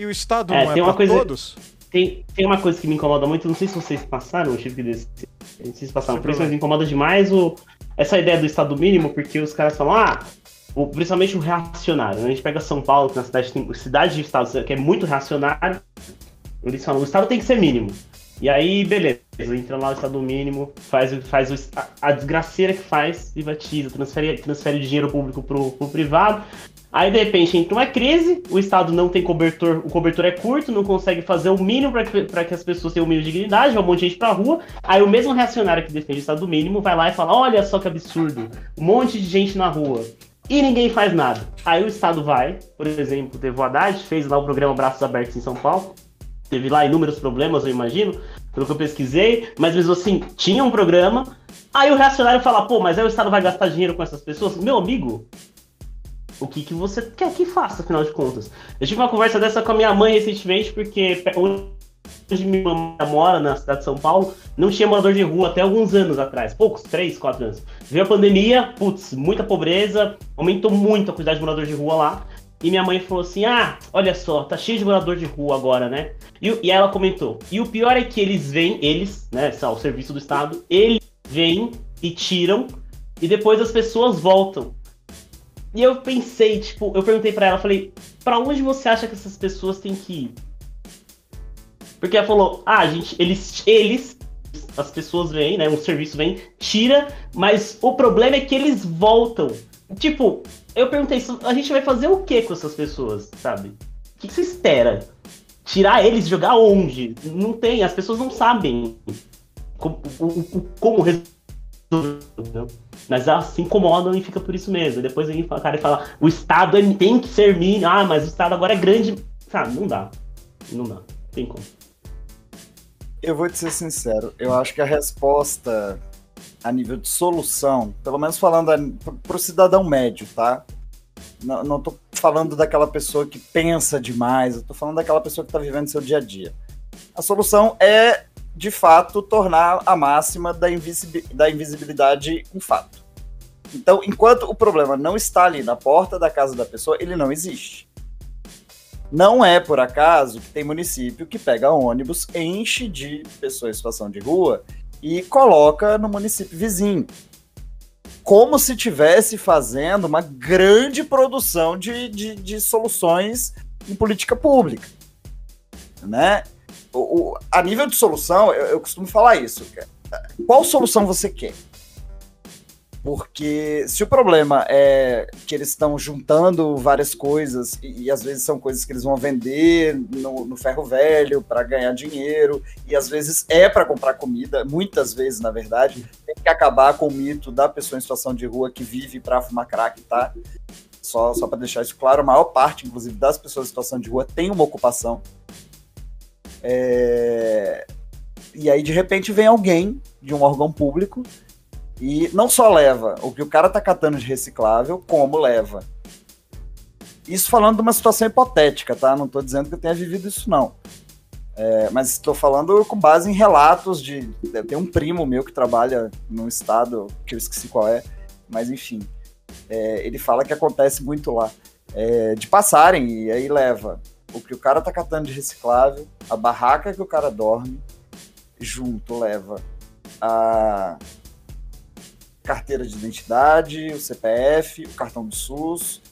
E o Estado é, não é para coisa, todos? Tem, tem uma coisa que me incomoda muito, não sei se vocês passaram, eu tive que descer. Não sei se passaram por isso, mas me incomoda demais o, essa ideia do Estado mínimo, porque os caras falam, ah, o, principalmente o reacionário. Né? A gente pega São Paulo, que na cidade tem cidade de Estado que é muito reacionário, eles falam, o Estado tem que ser mínimo. E aí, beleza, entra lá o Estado mínimo, faz, faz o, a, a, desgraceira que faz, privatiza, transfere, transfere dinheiro público pro, pro privado, Aí de repente entra uma crise, o Estado não tem cobertor, o cobertor é curto, não consegue fazer o mínimo para que, que as pessoas tenham o mínimo de dignidade, vai um monte de gente pra rua. Aí o mesmo reacionário que defende o Estado mínimo vai lá e fala: Olha só que absurdo, um monte de gente na rua. E ninguém faz nada. Aí o Estado vai, por exemplo, teve o Haddad, fez lá o programa Braços Abertos em São Paulo. Teve lá inúmeros problemas, eu imagino, pelo que eu pesquisei, mas mesmo assim, tinha um programa. Aí o reacionário fala, pô, mas aí o Estado vai gastar dinheiro com essas pessoas? Meu amigo, o que, que você quer que faça, afinal de contas. Eu tive uma conversa dessa com a minha mãe recentemente, porque onde minha mãe mora, na cidade de São Paulo, não tinha morador de rua até alguns anos atrás, poucos, três, quatro anos. Veio a pandemia, putz, muita pobreza, aumentou muito a quantidade de morador de rua lá. E minha mãe falou assim: Ah, olha só, tá cheio de morador de rua agora, né? E, e ela comentou: E o pior é que eles vêm, eles, né, o serviço do Estado, eles vêm e tiram, e depois as pessoas voltam. E eu pensei, tipo, eu perguntei para ela, falei, para onde você acha que essas pessoas têm que ir? Porque ela falou, ah, gente, eles, eles, as pessoas vêm, né, um serviço vem, tira, mas o problema é que eles voltam. Tipo, eu perguntei, a gente vai fazer o que com essas pessoas, sabe? O que você espera? Tirar eles, jogar onde? Não tem, as pessoas não sabem como, como resolver. Mas elas se incomodam e fica por isso mesmo. Depois aí o cara fala, o Estado tem que ser mínimo. Ah, mas o Estado agora é grande. Sabe, não dá. Não dá. Tem como. Eu vou te ser sincero, eu acho que a resposta a nível de solução, pelo menos falando para o cidadão médio, tá? Não, não tô falando daquela pessoa que pensa demais, eu tô falando daquela pessoa que está vivendo seu dia a dia. A solução é de fato, tornar a máxima da, da invisibilidade um fato. Então, enquanto o problema não está ali na porta da casa da pessoa, ele não existe. Não é por acaso que tem município que pega ônibus, enche de pessoas em situação de rua e coloca no município vizinho. Como se tivesse fazendo uma grande produção de, de, de soluções em política pública. Né? O, o, a nível de solução, eu, eu costumo falar isso. Qual solução você quer? Porque se o problema é que eles estão juntando várias coisas, e, e, às vezes são coisas que eles vão vender no, no ferro velho para ganhar dinheiro, e às vezes é para comprar comida, muitas vezes, na verdade, tem que acabar com o mito da pessoa em situação de rua que vive para fumar crack, tá? Só, só para deixar isso claro, a maior parte, inclusive, das pessoas em situação de rua tem uma ocupação. É... E aí, de repente, vem alguém de um órgão público e não só leva o que o cara tá catando de reciclável, como leva. Isso falando de uma situação hipotética, tá? Não tô dizendo que eu tenha vivido isso, não. É, mas estou falando com base em relatos de. Tem um primo meu que trabalha num estado que eu esqueci qual é, mas enfim. É, ele fala que acontece muito lá. É, de passarem, e aí leva o que o cara tá catando de reciclável, a barraca que o cara dorme, junto leva a carteira de identidade, o CPF, o cartão do SUS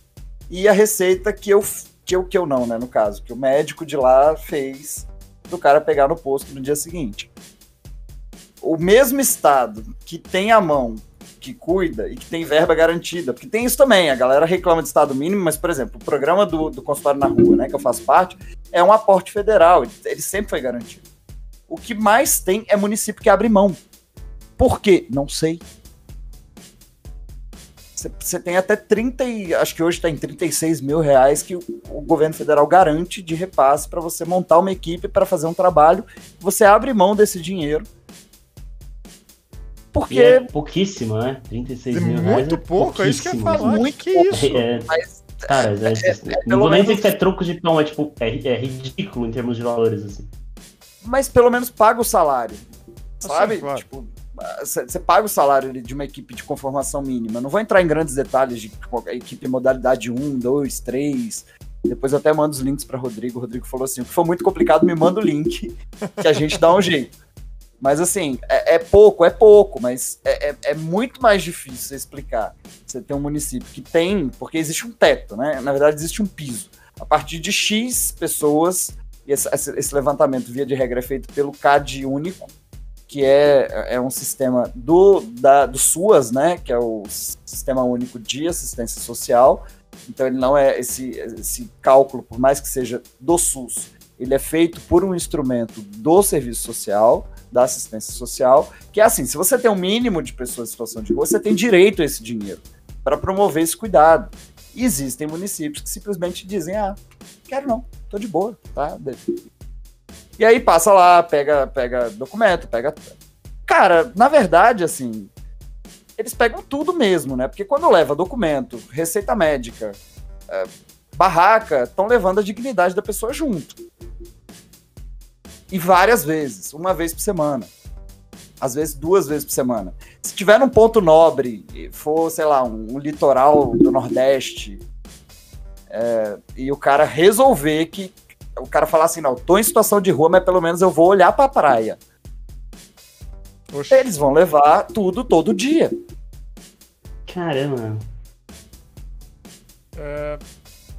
e a receita que eu que eu, que eu não, né, no caso, que o médico de lá fez do cara pegar no posto no dia seguinte. O mesmo estado que tem a mão que cuida e que tem verba garantida. Porque tem isso também, a galera reclama de Estado mínimo, mas, por exemplo, o programa do, do consultório na rua, né, que eu faço parte, é um aporte federal, ele sempre foi garantido. O que mais tem é município que abre mão. Por quê? Não sei. você tem até 30, e, acho que hoje está em 36 mil reais que o, o governo federal garante de repasse para você montar uma equipe para fazer um trabalho. Você abre mão desse dinheiro. Porque. E é pouquíssimo, né? 36 é mil muito reais. Muito é pouco, é isso que eu ia falar. Muito que, isso? É, Mas, cara, é, é, é, não vou nem dizer que é troco de pão, é tipo, é, é ridículo em termos de valores, assim. Mas pelo menos paga o salário. Sabe? Assim, claro. Tipo, você paga o salário de uma equipe de conformação mínima. Não vou entrar em grandes detalhes de equipe modalidade 1, 2, 3. Depois eu até mando os links para Rodrigo. O Rodrigo falou assim: o que for muito complicado, me manda o link, que a gente dá um jeito. Mas assim, é, é pouco, é pouco, mas é, é, é, muito mais difícil explicar. Você tem um município que tem, porque existe um teto, né? Na verdade, existe um piso. A partir de X pessoas, esse, esse levantamento, via de regra, é feito pelo CAD único, que é, é um sistema do, da, do SUAS, né, que é o Sistema Único de Assistência Social. Então ele não é esse, esse cálculo, por mais que seja do SUS, ele é feito por um instrumento do Serviço Social, da assistência social, que é assim, se você tem um mínimo de pessoas em situação de rua, você tem direito a esse dinheiro para promover esse cuidado. E existem municípios que simplesmente dizem, ah, quero não, tô de boa, tá? E aí passa lá, pega, pega documento, pega. Cara, na verdade, assim, eles pegam tudo mesmo, né? Porque quando leva documento, receita médica, é, barraca, estão levando a dignidade da pessoa junto. E várias vezes, uma vez por semana. Às vezes duas vezes por semana. Se tiver num ponto nobre, for, sei lá, um, um litoral do Nordeste, é, e o cara resolver que o cara falar assim, não, tô em situação de rua, mas pelo menos eu vou olhar pra praia. Oxi. Eles vão levar tudo todo dia. Caramba. É...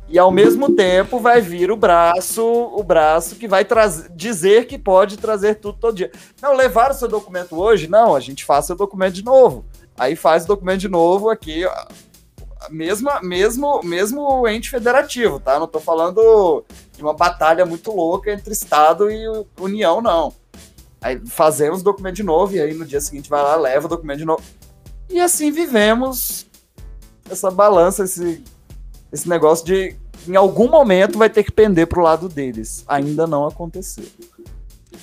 E ao mesmo tempo vai vir o braço, o braço que vai dizer que pode trazer tudo todo dia. Não, levaram seu documento hoje? Não, a gente faz seu documento de novo. Aí faz o documento de novo aqui, mesma, mesmo, mesmo ente federativo, tá? Não tô falando de uma batalha muito louca entre Estado e União, não. Aí fazemos o documento de novo e aí no dia seguinte vai lá, leva o documento de novo. E assim vivemos essa balança, esse, esse negócio de em algum momento vai ter que pender pro lado deles. Ainda não aconteceu.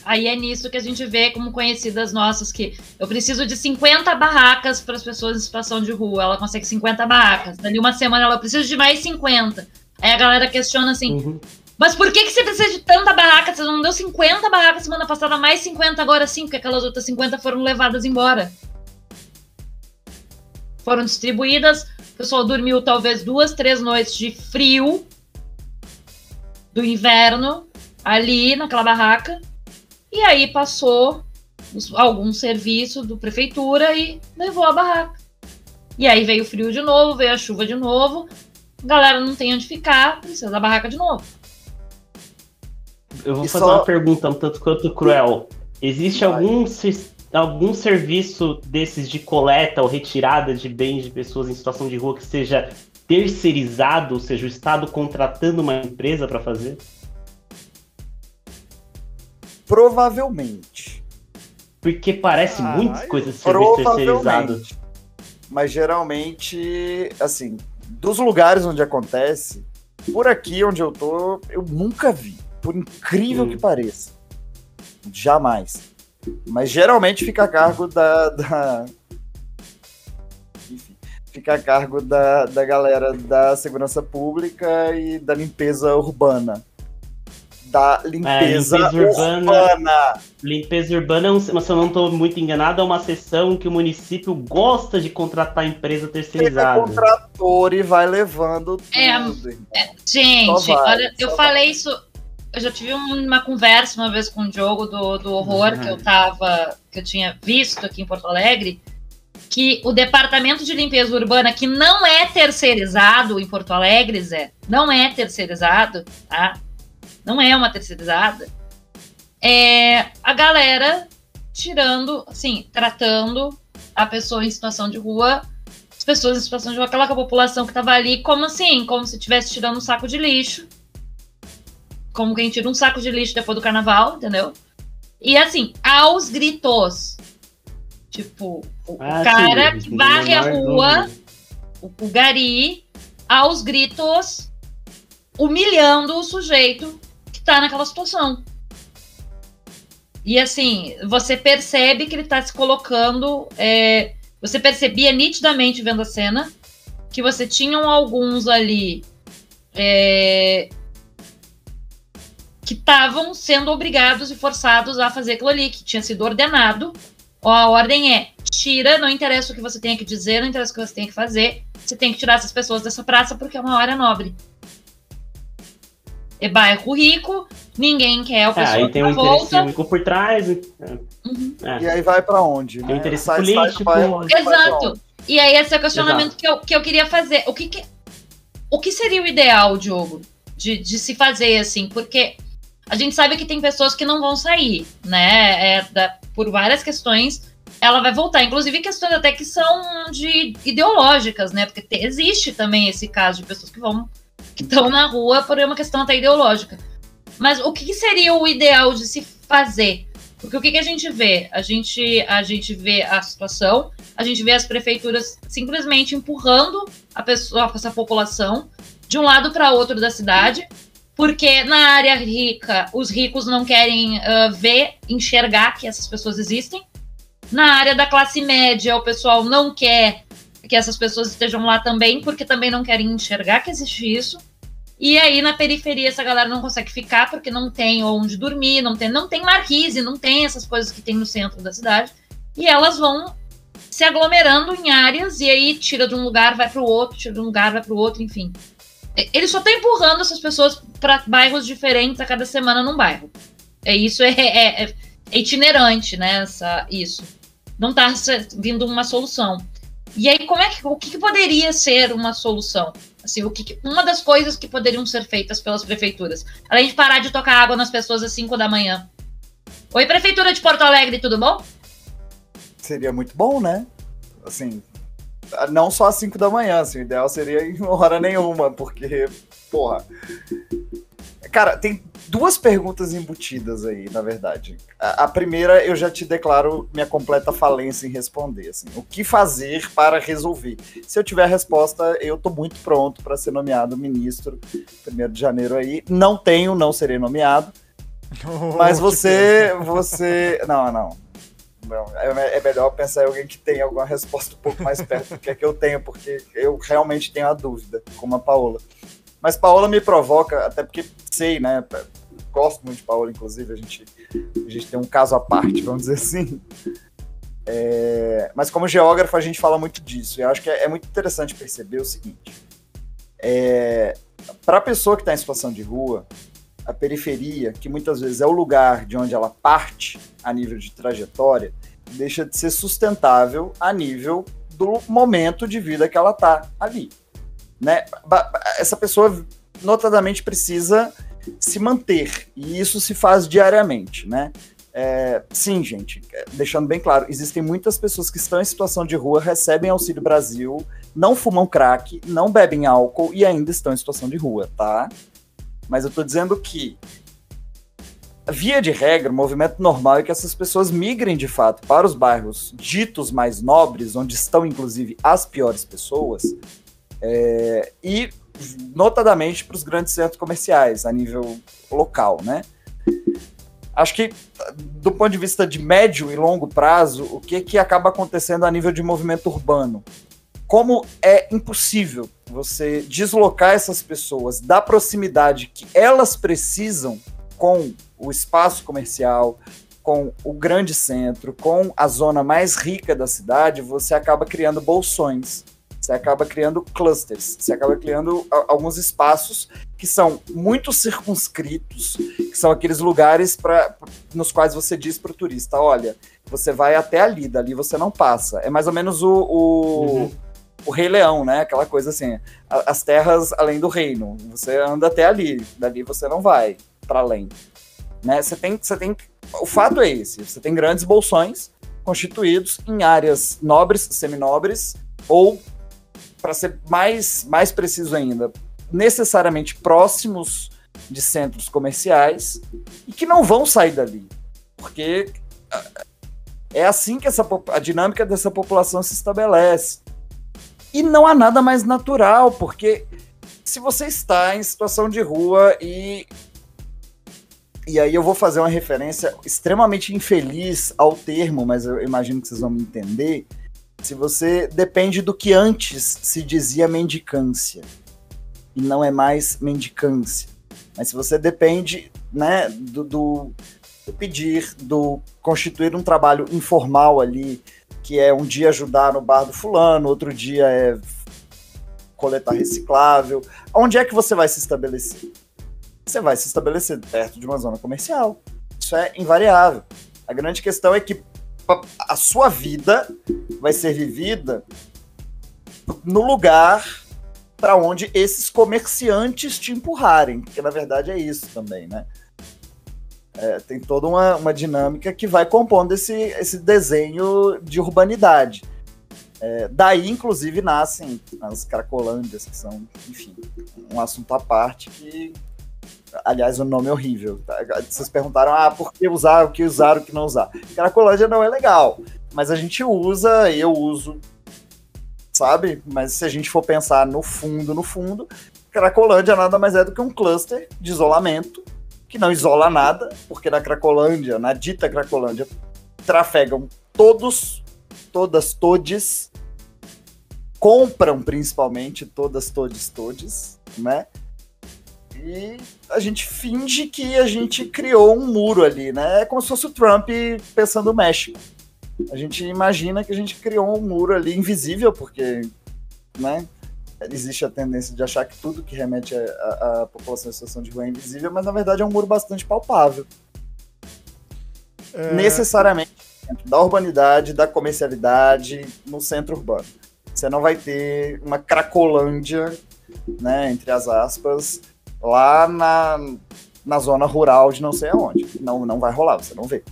Aí é nisso que a gente vê como conhecidas nossas que eu preciso de 50 barracas para as pessoas em situação de rua. Ela consegue 50 barracas. Dali uma semana ela precisa de mais 50. Aí a galera questiona assim: uhum. Mas por que, que você precisa de tanta barraca? Você não deu 50 barracas semana passada, mais 50 agora sim, porque aquelas outras 50 foram levadas embora. Foram distribuídas, o pessoal dormiu talvez duas, três noites de frio do inverno ali naquela barraca. E aí passou algum serviço do prefeitura e levou a barraca. E aí veio o frio de novo, veio a chuva de novo. A galera não tem onde ficar, precisa da barraca de novo. Eu vou e fazer só... uma pergunta um tanto quanto cruel. Existe algum, algum serviço desses de coleta ou retirada de bens de pessoas em situação de rua que seja terceirizado, ou seja, o Estado contratando uma empresa para fazer? Provavelmente. Porque parece ah, muitas coisas de serviço terceirizado. Mas geralmente, assim, dos lugares onde acontece, por aqui onde eu tô, eu nunca vi. Por incrível hum. que pareça. Jamais. Mas geralmente fica a cargo da. da... Enfim, fica a cargo da, da galera da segurança pública e da limpeza urbana da limpeza, é, limpeza urbana, urbana. Limpeza urbana, se eu não estou muito enganado, é uma seção que o município gosta de contratar empresa terceirizada. Ele é contrator e vai levando é, tudo. É, gente, vai, olha, eu vai. falei isso. Eu já tive uma conversa uma vez com o Diogo do, do horror uhum. que eu tava, que eu tinha visto aqui em Porto Alegre, que o departamento de limpeza urbana, que não é terceirizado em Porto Alegre, Zé, não é terceirizado, tá? não é uma terceirizada, é a galera tirando, assim, tratando a pessoa em situação de rua, as pessoas em situação de rua, aquela população que tava ali, como assim? Como se estivesse tirando um saco de lixo. Como quem tira um saco de lixo depois do carnaval, entendeu? E assim, aos gritos. Tipo, o ah, cara sim, que varre a rua, o, o gari aos gritos, humilhando o sujeito que tá naquela situação. E assim, você percebe que ele tá se colocando. é, você percebia nitidamente vendo a cena que você tinham alguns ali é, estavam sendo obrigados e forçados a fazer aquilo ali, que tinha sido ordenado. Ó, a ordem é: tira, não interessa o que você tenha que dizer, não interessa o que você tenha que fazer, você tem que tirar essas pessoas dessa praça porque é uma hora nobre. É bairro rico, ninguém quer o É, pessoal aí tem um que interesse volta. único por trás. é, Uhum. é. E aí vai pra onde? Tem né? interesse Sai- sai político. bairro, vai pra Exato. onde? E aí esse é o questionamento que eu, que eu queria fazer. O que, que- o que seria o ideal, Diogo, de, de se fazer assim? Porque a gente sabe que tem pessoas que não vão sair, né? É, da- por várias questões, ela vai voltar. Inclusive questões até que são de ideológicas, né? Porque te- existe também esse caso de pessoas que vão que estão na rua por uma questão até ideológica. Mas o que, seria o ideal de se fazer? Porque o que, que a gente vê? A gente, a gente vê a situação, a gente vê as prefeituras simplesmente empurrando a pessoa, essa população de um lado para outro da cidade, porque na área rica os ricos não querem ah, ver, enxergar que essas pessoas existem. Na área da classe média, o pessoal não quer que essas pessoas estejam lá também, porque também não querem enxergar que existe isso. E aí na periferia essa galera não consegue ficar porque não tem onde dormir, não tem, não tem marquise, não tem essas coisas que tem no centro da cidade. E elas vão se aglomerando em áreas e aí tira de um lugar, vai para o outro, tira de um lugar, vai para o outro, enfim. Ele só tá empurrando essas pessoas para bairros diferentes a cada semana num bairro. É isso é, é- é- é itinerante, né? Essa, isso. Não tá vindo uma solução. E aí, como é que, o que, que poderia ser uma solução? Assim, o que, que- uma das coisas que poderiam ser feitas pelas prefeituras, além de parar de tocar água nas pessoas às 5 da manhã. Oi, prefeitura de Porto Alegre, tudo bom? Seria muito bom, né? Assim, não só às 5 da manhã, assim, o ideal seria em hora nenhuma, porque, porra. Cara, tem duas perguntas embutidas aí, na verdade. A, a primeira, eu já te declaro minha completa falência em responder. Assim, o que fazer para resolver? Se eu tiver a resposta, eu tô muito pronto para ser nomeado ministro, 1 de janeiro aí. Não tenho, não serei nomeado. Mas você, você. Não, não. Não, é, é melhor pensar em alguém que tem alguma resposta um pouco mais perto do que a que eu tenho, porque eu realmente tenho a dúvida, como a Paola. Mas Paola me provoca, até porque sei, né? Gosto muito de Paola, inclusive, a gente, a gente tem um caso à parte, vamos dizer assim. É, mas como geógrafo, a gente fala muito disso. E acho que é, é muito interessante perceber o seguinte: é, para a pessoa que está em situação de rua, a periferia, que muitas vezes é o lugar de onde ela parte a nível de trajetória, deixa de ser sustentável a nível do momento de vida que ela está ali. Né? Essa pessoa, notadamente, precisa se manter, e isso se faz diariamente. Né? É, sim, gente, é, deixando bem claro, existem muitas pessoas que estão em situação de rua, recebem Auxílio Brasil, não fumam crack, não bebem álcool e ainda estão em situação de rua, tá? Mas eu tô dizendo que, via de regra, o movimento normal é que essas pessoas migrem de fato para os bairros ditos mais nobres, onde estão inclusive as piores pessoas, é, e notadamente para os grandes centros comerciais a nível local, né? Acho que do ponto de vista de médio e longo prazo, o que que acaba acontecendo a nível de movimento urbano? Como é impossível você deslocar essas pessoas da proximidade que elas precisam com o espaço comercial, com o grande centro, com a zona mais rica da cidade, você acaba criando bolsões, você acaba criando clusters, você acaba criando alguns espaços que são muito circunscritos, que são aqueles lugares pra, nos quais você diz para o turista, olha, você vai até ali, dali você não passa. É mais ou menos o, o, Uhum. O Rei Leão, né? Aquela coisa assim, a- as terras além do reino. Você anda até ali, dali você não vai para além. Né? Você tem, você tem, o fato é esse: você tem grandes bolsões constituídos em áreas nobres, seminobres, ou, para ser mais, mais preciso ainda, necessariamente próximos de centros comerciais e que não vão sair dali. Porque ah, é assim que essa, a dinâmica dessa população se estabelece. E não há nada mais natural, porque se você está em situação de rua e. E aí eu vou fazer uma referência extremamente infeliz ao termo, mas eu imagino que vocês vão me entender. Se você depende do que antes se dizia mendicância e não é mais mendicância. Mas se você depende né, do, do, do pedir, do constituir um trabalho informal ali, que é um dia ajudar no bar do fulano, outro dia é coletar reciclável. Onde é que você vai se estabelecer? Você vai se estabelecer perto de uma zona comercial. Isso é invariável. A grande questão é que a sua vida vai ser vivida no lugar para onde esses comerciantes te empurrarem, porque na verdade é isso também, né? É, tem toda uma, uma dinâmica que vai compondo esse, esse desenho de urbanidade. É, daí, inclusive, nascem as cracolândias, que são, enfim, um assunto à parte que, aliás, o nome é horrível. Tá? Vocês perguntaram, ah, por que usar, o que usar, o que não usar. Cracolândia não é legal, mas a gente usa, eu uso, sabe? Mas se a gente for pensar no fundo, no fundo, Cracolândia nada mais é do que um cluster de isolamento que não isola nada, porque na Cracolândia, na dita Cracolândia, trafegam todos, todas, todes, compram principalmente todas, todes, todes, né? E a gente finge que a gente criou um muro ali, né? É como se fosse o Trump pensando no México. A gente imagina que a gente criou um muro ali invisível, porque, né? Existe a tendência de achar que tudo que remete à população em situação de rua é invisível, mas na verdade é um muro bastante palpável. É... Necessariamente dentro da urbanidade, da comercialidade, no centro urbano. Você não vai ter uma cracolândia, né, entre as aspas, lá na, na zona rural de não sei aonde. Não, não vai rolar, você não vê.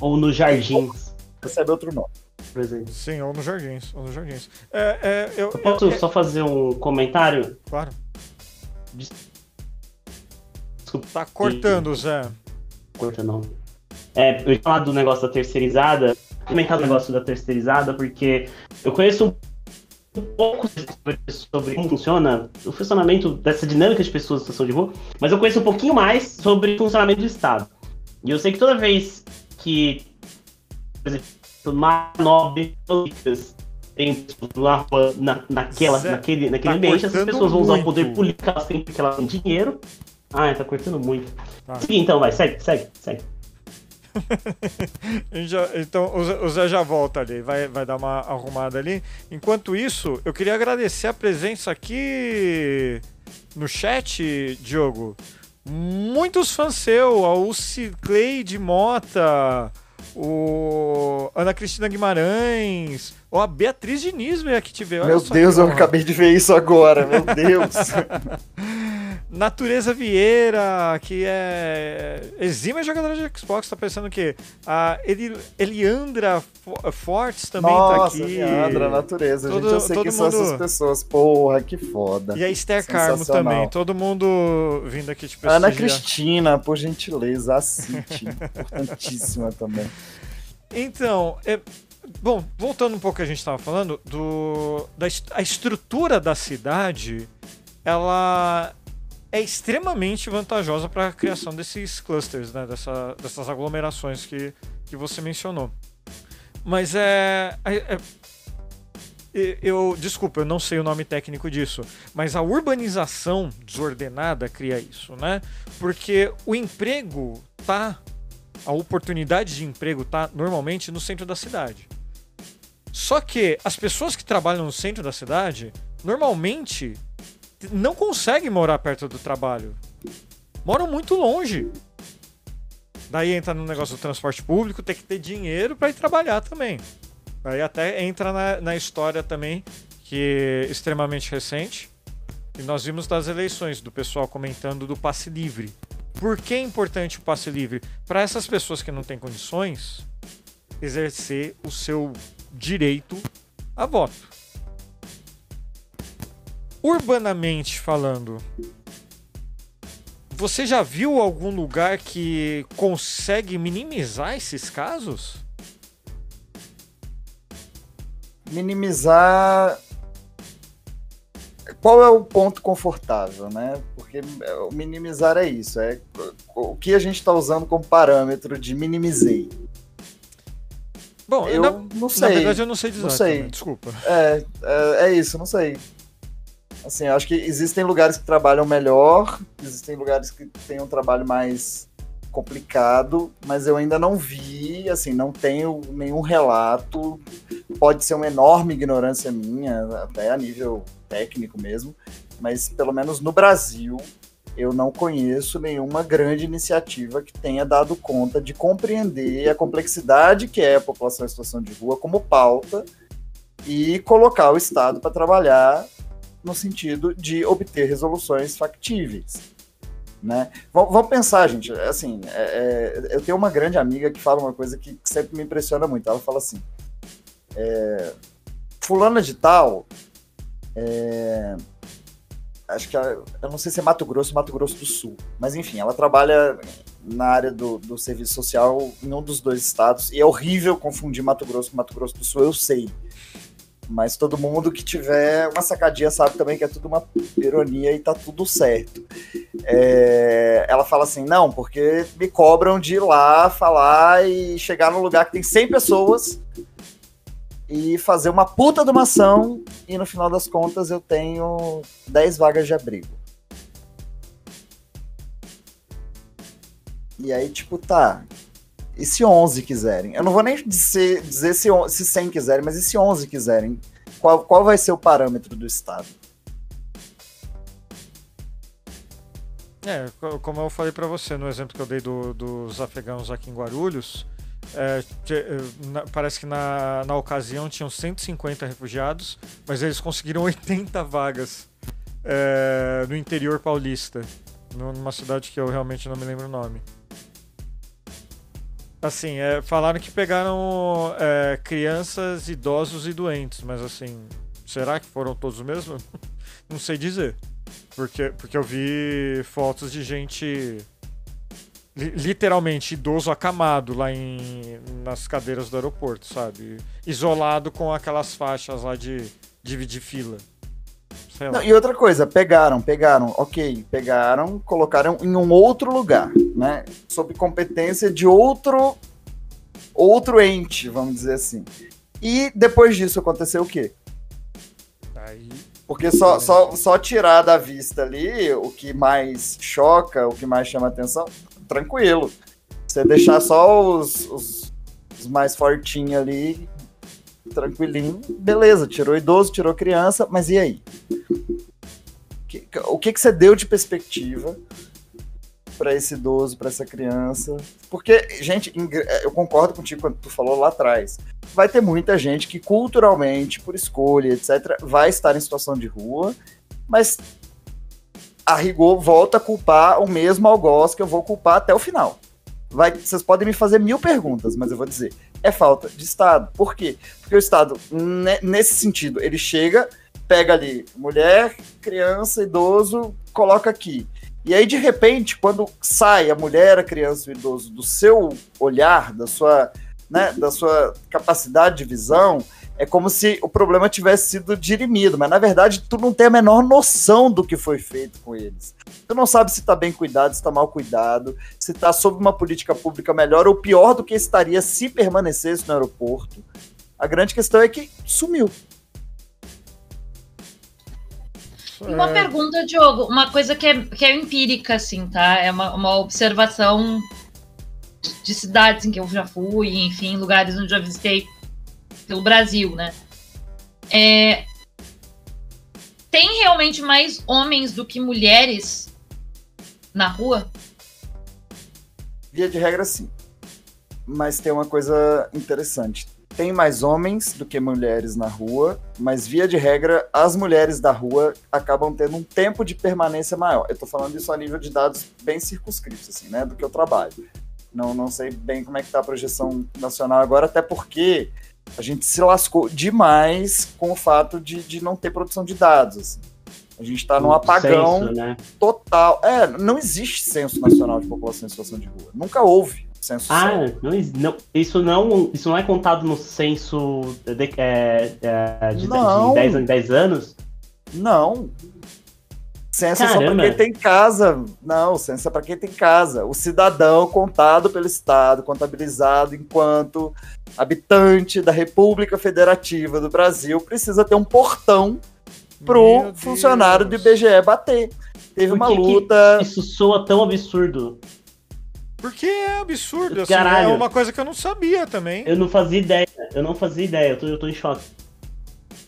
Ou nos jardins. Recebe outro nome por exemplo. Sim, ou nos jardins. Ou nos jardins. É, é, eu, eu posso eu, só fazer um comentário? Claro. Desculpa. Tá cortando, Zé. Corta não. É, eu ia falar do negócio da terceirizada, comentar o negócio da terceirizada, porque eu conheço um pouco sobre como funciona o funcionamento dessa dinâmica de pessoas em situação de rua, mas eu conheço um pouquinho mais sobre o funcionamento do Estado. E eu sei que toda vez que, por exemplo, manobras políticas tem na, na, naquela, naquele, naquele tá ambiente, essas pessoas vão usar o poder político sempre que elas têm dinheiro. Ah, tá cortando muito. Tá. Sim, então vai, segue, segue, segue. já, então o Zé já volta ali, vai, vai dar uma arrumada ali. Enquanto isso, eu queria agradecer a presença aqui no chat, Diogo. Muitos fãs seu, a Uci Clay de Mota, o Ana Cristina Guimarães, ou a Beatriz Diniz veio aqui te ver. Meu Deus, eu acabei de ver isso agora, meu Deus. Natureza Vieira, que é exímia jogadora de Xbox, tá pensando que a Eli, Eliandra Fortes também Nossa, tá aqui. Eliandra, Natureza, todo, gente, eu sei que mundo... são essas pessoas. Porra, que foda. E a Esther Carmo também, todo mundo vindo aqui te prestigiar. Ana Cristina, por gentileza, assiste, importantíssima também. Então, é, bom, voltando um pouco que a gente estava falando, do, da a estrutura da cidade, ela é extremamente vantajosa para a criação desses clusters, né? Dessa, dessas aglomerações que, que você mencionou. Mas é, é, é eu desculpa, eu não sei o nome técnico disso, mas a urbanização desordenada cria isso, né? Porque o emprego tá a oportunidade de emprego tá normalmente no centro da cidade. Só que as pessoas que trabalham no centro da cidade normalmente não conseguem morar perto do trabalho. Moram muito longe. Daí entra no negócio do transporte público, tem que ter dinheiro para ir trabalhar também. Aí até entra na, na história também, que é extremamente recente, e nós vimos das eleições, do pessoal comentando do passe livre. Por que é importante o passe livre? Para essas pessoas que não têm condições exercer o seu direito a voto urbanamente falando, você já viu algum lugar que consegue minimizar esses casos? Minimizar qual é o ponto confortável, né? Porque o minimizar é isso, é o que a gente está usando como parâmetro de minimizei. Bom, Eu na, não sei. na verdade eu não sei dizer. Não sei. também, Desculpa. É, é, é isso, não sei. Assim, eu acho que existem lugares que trabalham melhor, existem lugares que têm um trabalho mais complicado, mas eu ainda não vi, assim, não tenho nenhum relato. Pode ser uma enorme ignorância minha, até a nível técnico mesmo, mas pelo menos no Brasil eu não conheço nenhuma grande iniciativa que tenha dado conta de compreender a complexidade que é a população em situação de rua como pauta e colocar o Estado para trabalhar no sentido de obter resoluções factíveis. Né? Vamos, pensar, gente. Assim, é, é, eu tenho uma grande amiga que fala uma coisa que, que sempre me impressiona muito. Ela fala assim: é, Fulana de Tal, é, acho que ela, eu não sei se é Mato Grosso Mato Grosso do Sul, mas enfim, ela trabalha na área do, do serviço social em um dos dois estados, e é horrível confundir Mato Grosso com Mato Grosso do Sul, eu sei. Mas todo mundo que tiver uma sacadinha sabe também que é tudo uma ironia e tá tudo certo. É, ela fala assim: não, porque me cobram de ir lá falar e chegar num lugar que tem 100 pessoas e fazer uma puta de uma ação e no final das contas eu tenho 10 vagas de abrigo. E aí, tipo, tá. E se 11 quiserem? Eu não vou nem dizer, dizer se, se 100 quiserem, mas e se 11 quiserem? Qual, qual vai ser o parâmetro do Estado? É, co- como eu falei pra você no exemplo que eu dei do- dos afegãos aqui em Guarulhos, é, te- é, na- parece que na, na ocasião tinham 150 refugiados, mas eles conseguiram 80 vagas é, no interior paulista, nu- numa cidade que eu realmente não me lembro o nome. Assim, é, falaram que pegaram é, crianças, idosos e doentes, mas assim, será que foram todos os mesmos? não sei dizer. Porque, porque eu vi fotos de gente li- literalmente idoso acamado lá em, nas cadeiras do aeroporto, sabe? Isolado com aquelas faixas lá de dividir fila. Sei lá. Não, e outra coisa, pegaram, pegaram, ok, pegaram, colocaram em um outro lugar, né? Sob competência de outro outro ente, vamos dizer assim. E depois disso aconteceu o quê? Aí, Porque só, só, só tirar da vista ali o que mais choca, o que mais chama atenção, tranquilo. Você deixar só os, os, os mais fortinhos ali, tranquilinho, beleza, tirou idoso, tirou criança, mas e aí? O que, que você deu de perspectiva para esse idoso, para essa criança? Porque, gente, gr- eu concordo contigo quando tu falou lá atrás vai ter muita gente que culturalmente, por escolha, etc., vai estar em situação de rua, mas a rigor volta a culpar o mesmo algoz que eu vou culpar até o final. Vai, vocês podem me fazer mil perguntas, mas eu vou dizer, é falta de Estado. Por quê? Porque o Estado, ne- nesse sentido, ele chega, pega ali mulher, criança, idoso, coloca aqui. E aí, de repente, quando sai a mulher, a criança e o idoso do seu olhar, da sua né, da sua capacidade de visão, é como se o problema tivesse sido dirimido, mas na verdade tu não tem a menor noção do que foi feito com eles. Tu não sabe se está bem cuidado, se está mal cuidado, se está sob uma política pública melhor ou pior do que estaria se permanecesse no aeroporto. A grande questão é que sumiu. E uma é- pergunta, Diogo, uma coisa que é, que é empírica, assim, tá? É uma, uma observação de cidades em que eu já fui, enfim, lugares onde eu já visitei pelo Brasil, né? É, tem realmente mais homens do que mulheres na rua? Via de regra, sim. Mas tem uma coisa interessante. Tem mais homens do que mulheres na rua, mas via de regra, as mulheres da rua acabam tendo um tempo de permanência maior. Eu tô falando isso a nível de dados bem circunscritos, assim, né? Do que eu trabalho. Não, não sei bem como é que tá a projeção nacional agora, até porque a gente se lascou demais com o fato de, de não ter produção de dados. assim. A gente tá num Um apagão censo, né? total. É, não existe censo nacional de população em situação de rua. Nunca houve censo Ah, não, não- isso, não, isso não é contado no censo de, é, é, de, Não. de 10 em 10 anos? Não. Censo é só Caramba. para quem tem casa. Não, censo é para quem tem casa. O cidadão contado pelo Estado, contabilizado enquanto habitante da República Federativa do Brasil, precisa ter um portão pro funcionário do. IBGE bater. Teve Por uma que que luta. Isso soa tão absurdo. Porque é absurdo, assim, Caralho. é uma coisa que eu não sabia também. Eu não fazia ideia. Eu não fazia ideia. Eu tô, eu tô em choque.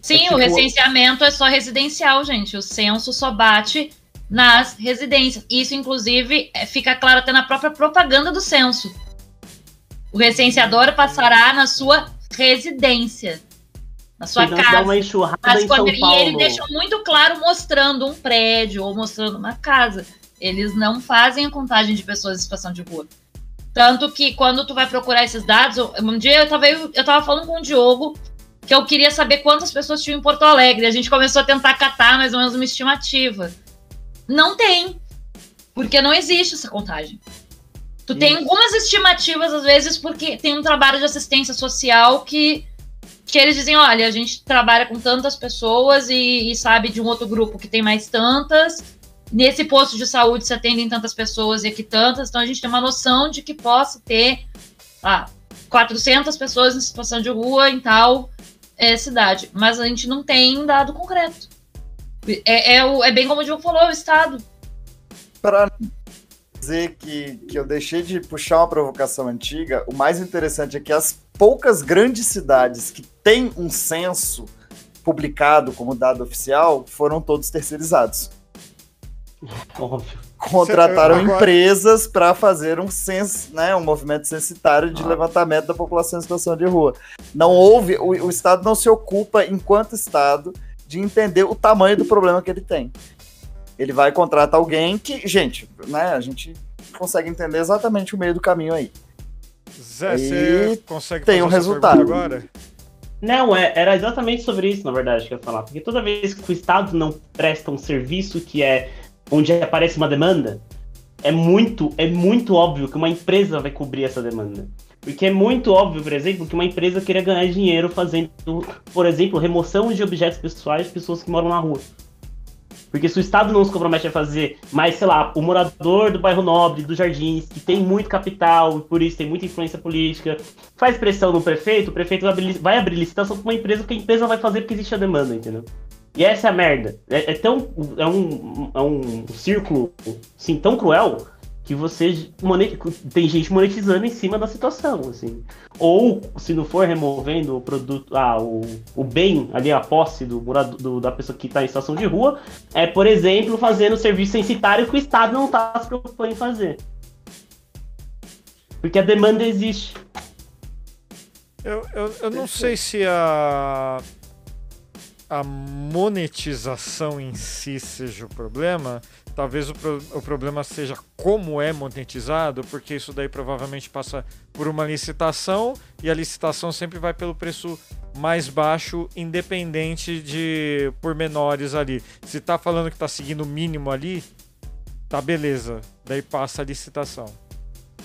Sim, É tipo- o recenseamento é só residencial, gente. O censo só bate nas residências. Isso, inclusive, é- fica claro até na própria propaganda do censo. O recenseador passará na sua residência, na sua Então, se dá casa. uma enxurrada Mas em São e Paulo. ele deixou muito claro mostrando um prédio ou mostrando uma casa. Eles não fazem a contagem de pessoas em situação de rua. Tanto que quando tu vai procurar esses dados, um dia eu tava, eu, eu tava falando com o Diogo que eu queria saber quantas pessoas tinham em Porto Alegre. A gente começou a tentar catar mais ou menos uma estimativa. Não tem. Porque não existe essa contagem. Tu tem Isso. algumas estimativas, às vezes, porque tem um trabalho de assistência social que que eles dizem, olha, a gente trabalha com tantas pessoas e, e sabe de um outro grupo que tem mais tantas. Nesse posto de saúde se atendem tantas pessoas e aqui tantas, então a gente tem uma noção de que possa ter ah, 400 pessoas em situação de rua em tal eh, cidade. Mas a gente não tem dado concreto. É, é, o- é bem como o Diogo falou, é o Estado. Para dizer que, que eu deixei de puxar uma provocação antiga, o mais interessante é que as poucas grandes cidades que têm um censo publicado como dado oficial foram todos terceirizados. Óbvio. Contrataram Agora- empresas para fazer um censo, né, um movimento censitário de Ah. levantamento da população em situação de rua. Não houve, o, o Estado não se ocupa, enquanto Estado, de entender o tamanho do problema que ele tem. Ele vai contratar alguém que, gente, né, a gente consegue entender exatamente o meio do caminho aí. Zé, Aí você consegue tem fazer um resultado. agora? Não, é, era exatamente sobre isso, na verdade, que eu ia falar. Porque toda vez que o Estado não presta um serviço que é onde aparece uma demanda, é muito, é muito óbvio que uma empresa vai cobrir essa demanda. Porque é muito óbvio, por exemplo, que uma empresa queria ganhar dinheiro fazendo, por exemplo, remoção de objetos pessoais de pessoas que moram na rua. Porque se o Estado não se compromete a fazer, mas, sei lá, o morador do bairro Nobre, dos Jardins, que tem muito capital, e por isso tem muita influência política, faz pressão no prefeito, o prefeito vai abrir, vai abrir licitação para uma empresa que a empresa vai fazer porque existe a demanda, entendeu? E essa é a merda. É, é tão. É um, é um círculo assim, tão cruel que você monet- tem gente monetizando em cima da situação, assim. Ou, se não for removendo o produto, ah, o, o bem ali, a posse do, morador, do- da pessoa que está em situação de rua, é, por exemplo, fazendo serviço censitário que o Estado não está se preocupando em fazer. Porque a demanda existe. Eu, eu, eu não sei se a, a monetização em si seja o problema. Talvez o, pro- o problema seja como é monetizado, porque isso daí provavelmente passa por uma licitação e a licitação sempre vai pelo preço mais baixo, independente de pormenores ali. Se tá falando que tá seguindo o mínimo ali, tá beleza. Daí passa a licitação.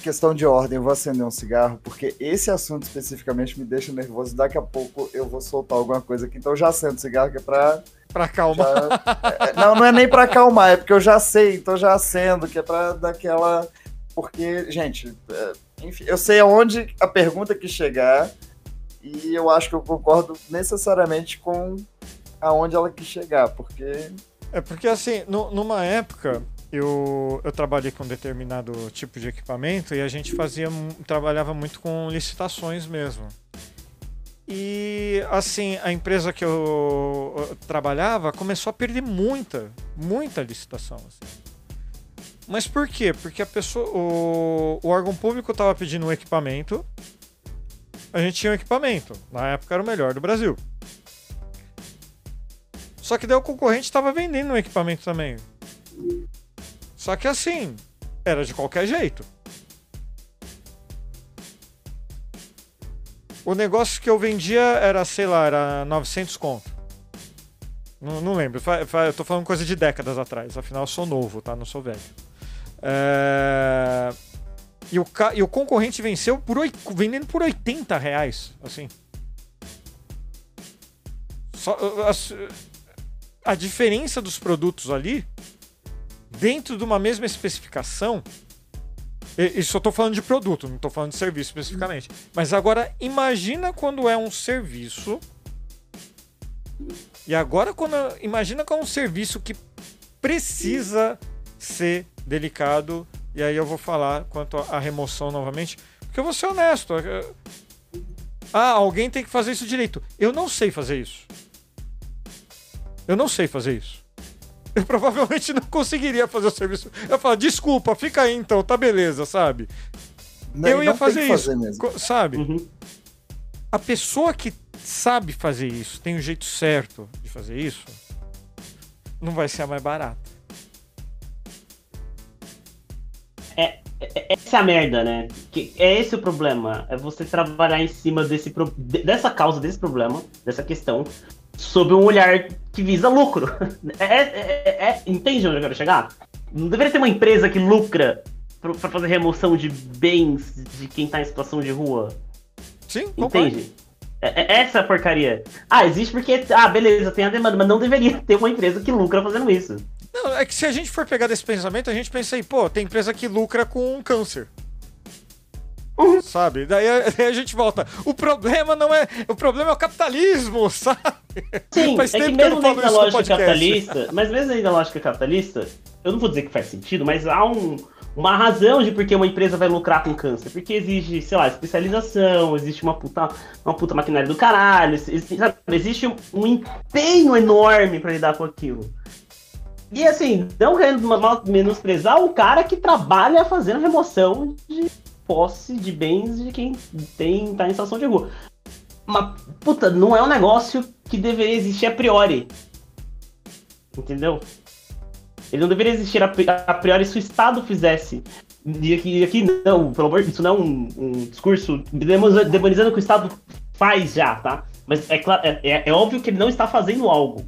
Questão de ordem, eu vou acender um cigarro, porque esse assunto especificamente me deixa nervoso. Daqui a pouco eu vou soltar alguma coisa aqui, então eu já acendo o cigarro, que é pra Pra calmar. Já- é, não, não é nem pra acalmar, é porque eu já sei, então já acendo, que é pra dar aquela. Porque, gente, é, enfim, eu sei aonde a pergunta que chegar e eu acho que eu concordo necessariamente com aonde ela quis chegar, porque. É porque assim, nu- numa época eu, eu trabalhei com determinado tipo de equipamento e a gente fazia trabalhava muito com licitações mesmo. E assim, a empresa que eu, eu trabalhava começou a perder muita, muita licitação. assim. Mas por quê? Porque a pessoa, o, o órgão público estava pedindo um equipamento, a gente tinha um equipamento. Na época era o melhor do Brasil. Só que daí o concorrente estava vendendo um equipamento também. Só que assim, era de qualquer jeito. O negócio que eu vendia era, sei lá, era 900 conto. Não, não lembro, eu tô falando coisa de décadas atrás, afinal eu sou novo, tá? Não sou velho. É, E, o ca- e o concorrente venceu por oi- vendendo por 80 reais, assim. Só, as- a diferença dos produtos ali, dentro de uma mesma especificação, e- eu tô falando de produto, não tô falando de serviço especificamente. Mas agora imagina quando é um serviço. E agora quando imagina quando é um serviço que precisa ser delicado. E aí eu vou falar quanto à remoção novamente, porque eu vou ser honesto. é- Ah, alguém tem que fazer isso direito. Eu não sei fazer isso. Eu não sei fazer isso. Eu provavelmente não conseguiria fazer o serviço. Eu falo, desculpa, fica aí então, tá beleza, sabe? Não, eu não ia fazer isso. Sabe? Uhum. A pessoa que sabe fazer isso, tem o jeito certo de fazer isso, não vai ser a mais barata. Essa é a merda, né? Que é esse o problema. É você trabalhar em cima desse, dessa causa, desse problema, dessa questão, sob um olhar que visa lucro. É, é- é- é- entende onde eu quero chegar? Não deveria ter uma empresa que lucra pra pra fazer remoção de bens de quem tá em situação de rua. Sim. Entende? É- é- essa é a porcaria. Ah, existe porque. Ah, beleza, tem a demanda, mas não deveria ter uma empresa que lucra fazendo isso. Não, é que se a gente for pegar desse pensamento, a gente pensa aí, pô, tem empresa que lucra com câncer. Sabe? Daí a, a gente volta. O problema não é. O problema é o capitalismo, sabe? Sim, Faz é que mesmo dentro da lógica capitalista, mas mesmo dentro da lógica capitalista, eu não vou dizer que faz sentido, mas há um- uma razão de por que uma empresa vai lucrar com câncer. Porque exige, sei lá, especialização, existe uma puta, uma puta maquinária do caralho, existe, sabe, existe um, um empenho enorme pra lidar com aquilo. E assim, não querendo menosprezar o cara que trabalha fazendo remoção de posse de bens de quem tem, tá em situação de rua. Mas, puta, não é um negócio que deveria existir a priori. Entendeu? Ele não deveria existir a, pri- a priori se o Estado fizesse. E aqui, aqui não, pelo amor isso não é um, um discurso demoniza- demonizando o que o Estado faz já, tá? Mas é, é, é- é óbvio que ele não está fazendo algo.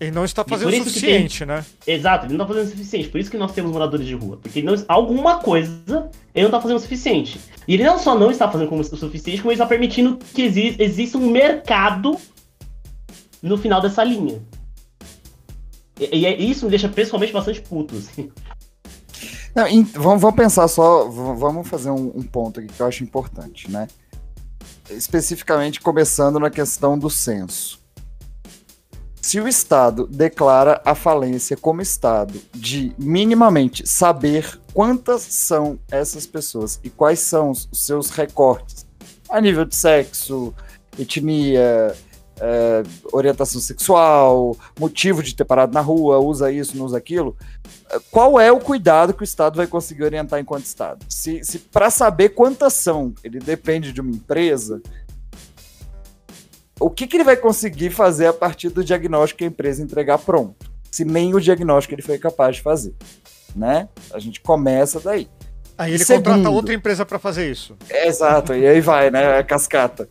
Ele não está fazendo o suficiente, né? Exato, ele não tá fazendo o suficiente. Por isso que nós temos moradores de rua. Porque não, alguma coisa ele não tá fazendo o suficiente. E ele não só não está fazendo o suficiente, como ele está permitindo que exi exista um mercado no final dessa linha. E, e é- isso me deixa pessoalmente bastante puto. Assim. Não, vamos, vamos pensar só, vamos fazer um, um ponto aqui que eu acho importante, né? Especificamente começando na questão do censo. Se o Estado declara a falência como Estado de minimamente saber quantas são essas pessoas e quais são os seus recortes a nível de sexo, etnia, eh, orientação sexual, motivo de ter parado na rua, usa isso, não usa aquilo, qual é o cuidado que o Estado vai conseguir orientar enquanto Estado? Se, se para saber quantas são, ele depende de uma empresa, o que, que ele vai conseguir fazer a partir do diagnóstico que a empresa entregar pronto? Se nem o diagnóstico ele foi capaz de fazer, né? A gente começa daí. Aí ele Segundo. contrata outra empresa pra fazer isso. É, exato, e aí vai, né? A cascata.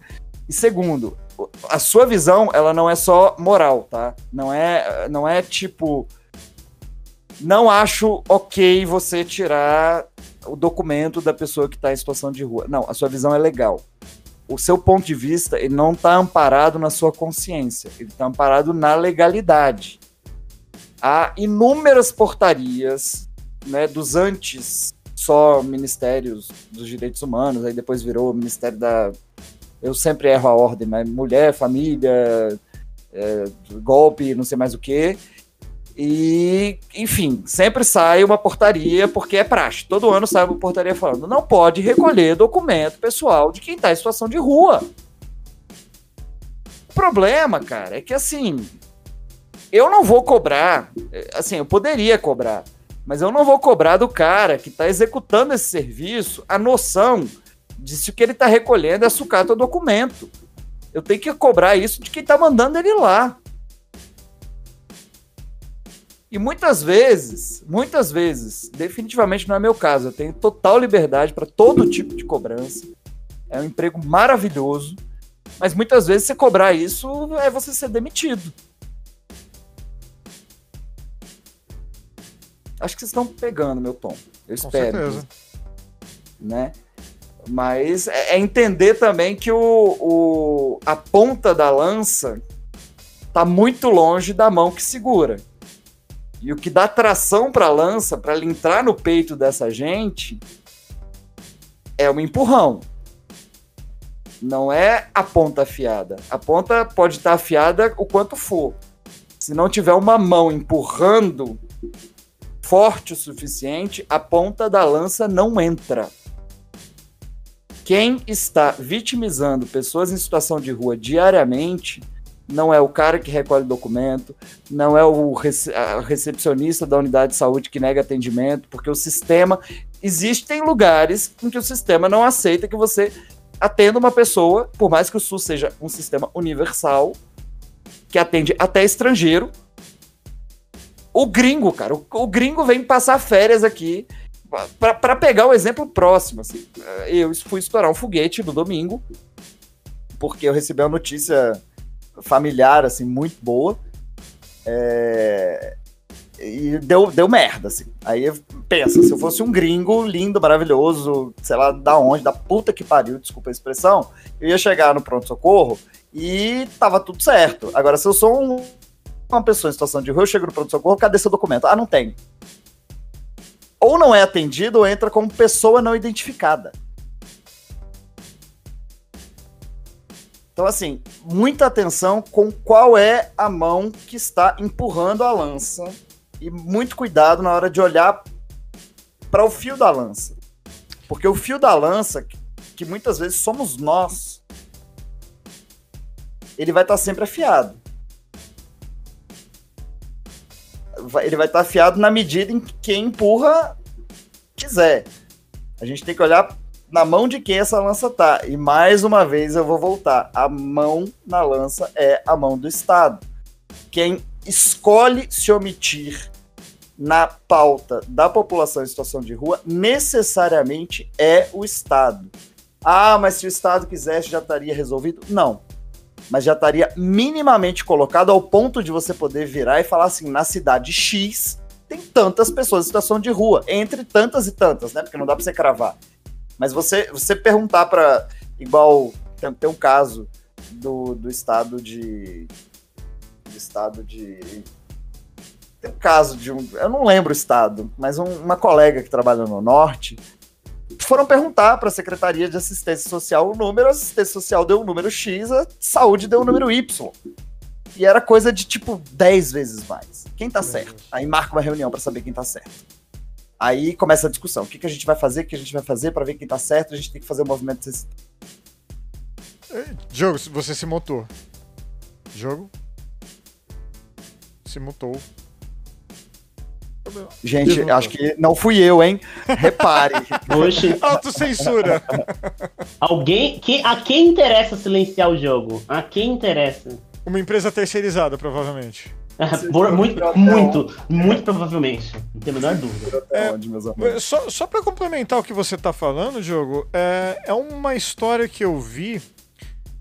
E segundo, a sua visão, ela não é só moral, tá? Não é, não é tipo. Não acho ok você tirar o documento da pessoa que está em situação de rua. Não, a sua visão é legal. O seu ponto de vista, ele não está amparado na sua consciência, ele está amparado na legalidade. Há inúmeras portarias, né, dos antes só ministérios dos direitos humanos, aí depois virou Ministério da. Eu sempre erro a ordem, mas mulher, família, é, golpe, não sei mais o que. E, enfim, sempre sai uma portaria, porque é praxe. Todo ano sai uma portaria falando: não pode recolher documento pessoal de quem está em situação de rua. O problema, cara, é que assim. Eu não vou cobrar. é, Assim, eu poderia cobrar mas eu não vou cobrar do cara que está executando esse serviço a noção de se o que ele está recolhendo é sucata ou documento. Eu tenho que cobrar isso de quem está mandando ele lá. E muitas vezes, muitas vezes, definitivamente não é meu caso, eu tenho total liberdade para todo tipo de cobrança. É um emprego maravilhoso, mas muitas vezes você cobrar isso é você ser demitido. Acho que vocês estão pegando meu tom. Eu Com espero. certeza. Né? Mas é é entender também que o, o- a ponta da lança tá muito longe da mão que segura. E o que dá tração para a lança, para ela entrar no peito dessa gente, é um empurrão. Não é a ponta afiada. A ponta pode estar afiada o quanto for. Se não tiver uma mão empurrando forte o suficiente, a ponta da lança não entra. Quem está vitimizando pessoas em situação de rua diariamente não é o cara que recolhe documento, não é o rece recepcionista da unidade de saúde que nega atendimento, porque o sistema. Existem lugares em que o sistema não aceita que você atenda uma pessoa, por mais que o SUS seja um sistema universal, que atende até estrangeiro. O gringo, cara, o, o gringo vem passar férias aqui para pegar o exemplo próximo. Assim, eu fui estourar um foguete no domingo, porque eu recebi uma notícia familiar, assim, muito boa. É... E deu, deu merda, assim. Aí pensa, se eu fosse um gringo lindo, maravilhoso, sei lá da onde, da puta que pariu, desculpa a expressão, eu ia chegar no pronto-socorro e tava tudo certo. Agora, se eu sou um, uma pessoa em situação de rua, eu chego no pronto-socorro, cadê seu documento? Ah, não tem. Ou não é atendido, ou entra como pessoa não identificada. Então, assim, muita atenção com qual é a mão que está empurrando a lança e muito cuidado na hora de olhar para o fio da lança. Porque o fio da lança, que muitas vezes somos nós, ele vai estar sempre afiado. Ele vai estar afiado na medida em que quem empurra quiser. A gente tem que olhar na mão de quem essa lança tá. E mais uma vez eu vou voltar. A mão na lança é a mão do Estado. Quem escolhe se omitir na pauta da população em situação de rua necessariamente é o Estado. Ah, mas se o Estado quisesse já estaria resolvido? Não. Mas já estaria minimamente colocado ao ponto de você poder virar e falar assim: na cidade X tem tantas pessoas em situação de rua, entre tantas e tantas, né? Porque não dá para você cravar. Mas você, você perguntar para. Igual tem, tem, um caso do, do estado de. Do estado de. Tem um caso de um. Eu não lembro o estado, mas um, uma colega que trabalha no norte foram perguntar para a Secretaria de Assistência Social o número, a assistência social deu o um número X, a saúde deu o um número Y. E era coisa de tipo 10 vezes mais. Quem tá certo? Aí marca uma reunião para saber quem tá certo. Aí começa a discussão. O que, que a gente vai fazer? O que a gente vai fazer para ver quem tá certo? A gente tem que fazer o um movimento. Jogo, você se mutou. Jogo? Se mutou. Gente, acho que não fui eu, hein? Repare. Oxe. Autocensura. Alguém. Que, a quem interessa silenciar o jogo? A quem interessa? Uma empresa terceirizada, provavelmente. Por, muito, muito, muito provavelmente. Não tem a menor dúvida. É, só só para complementar o que você tá falando, Diogo, é, é uma história que eu vi.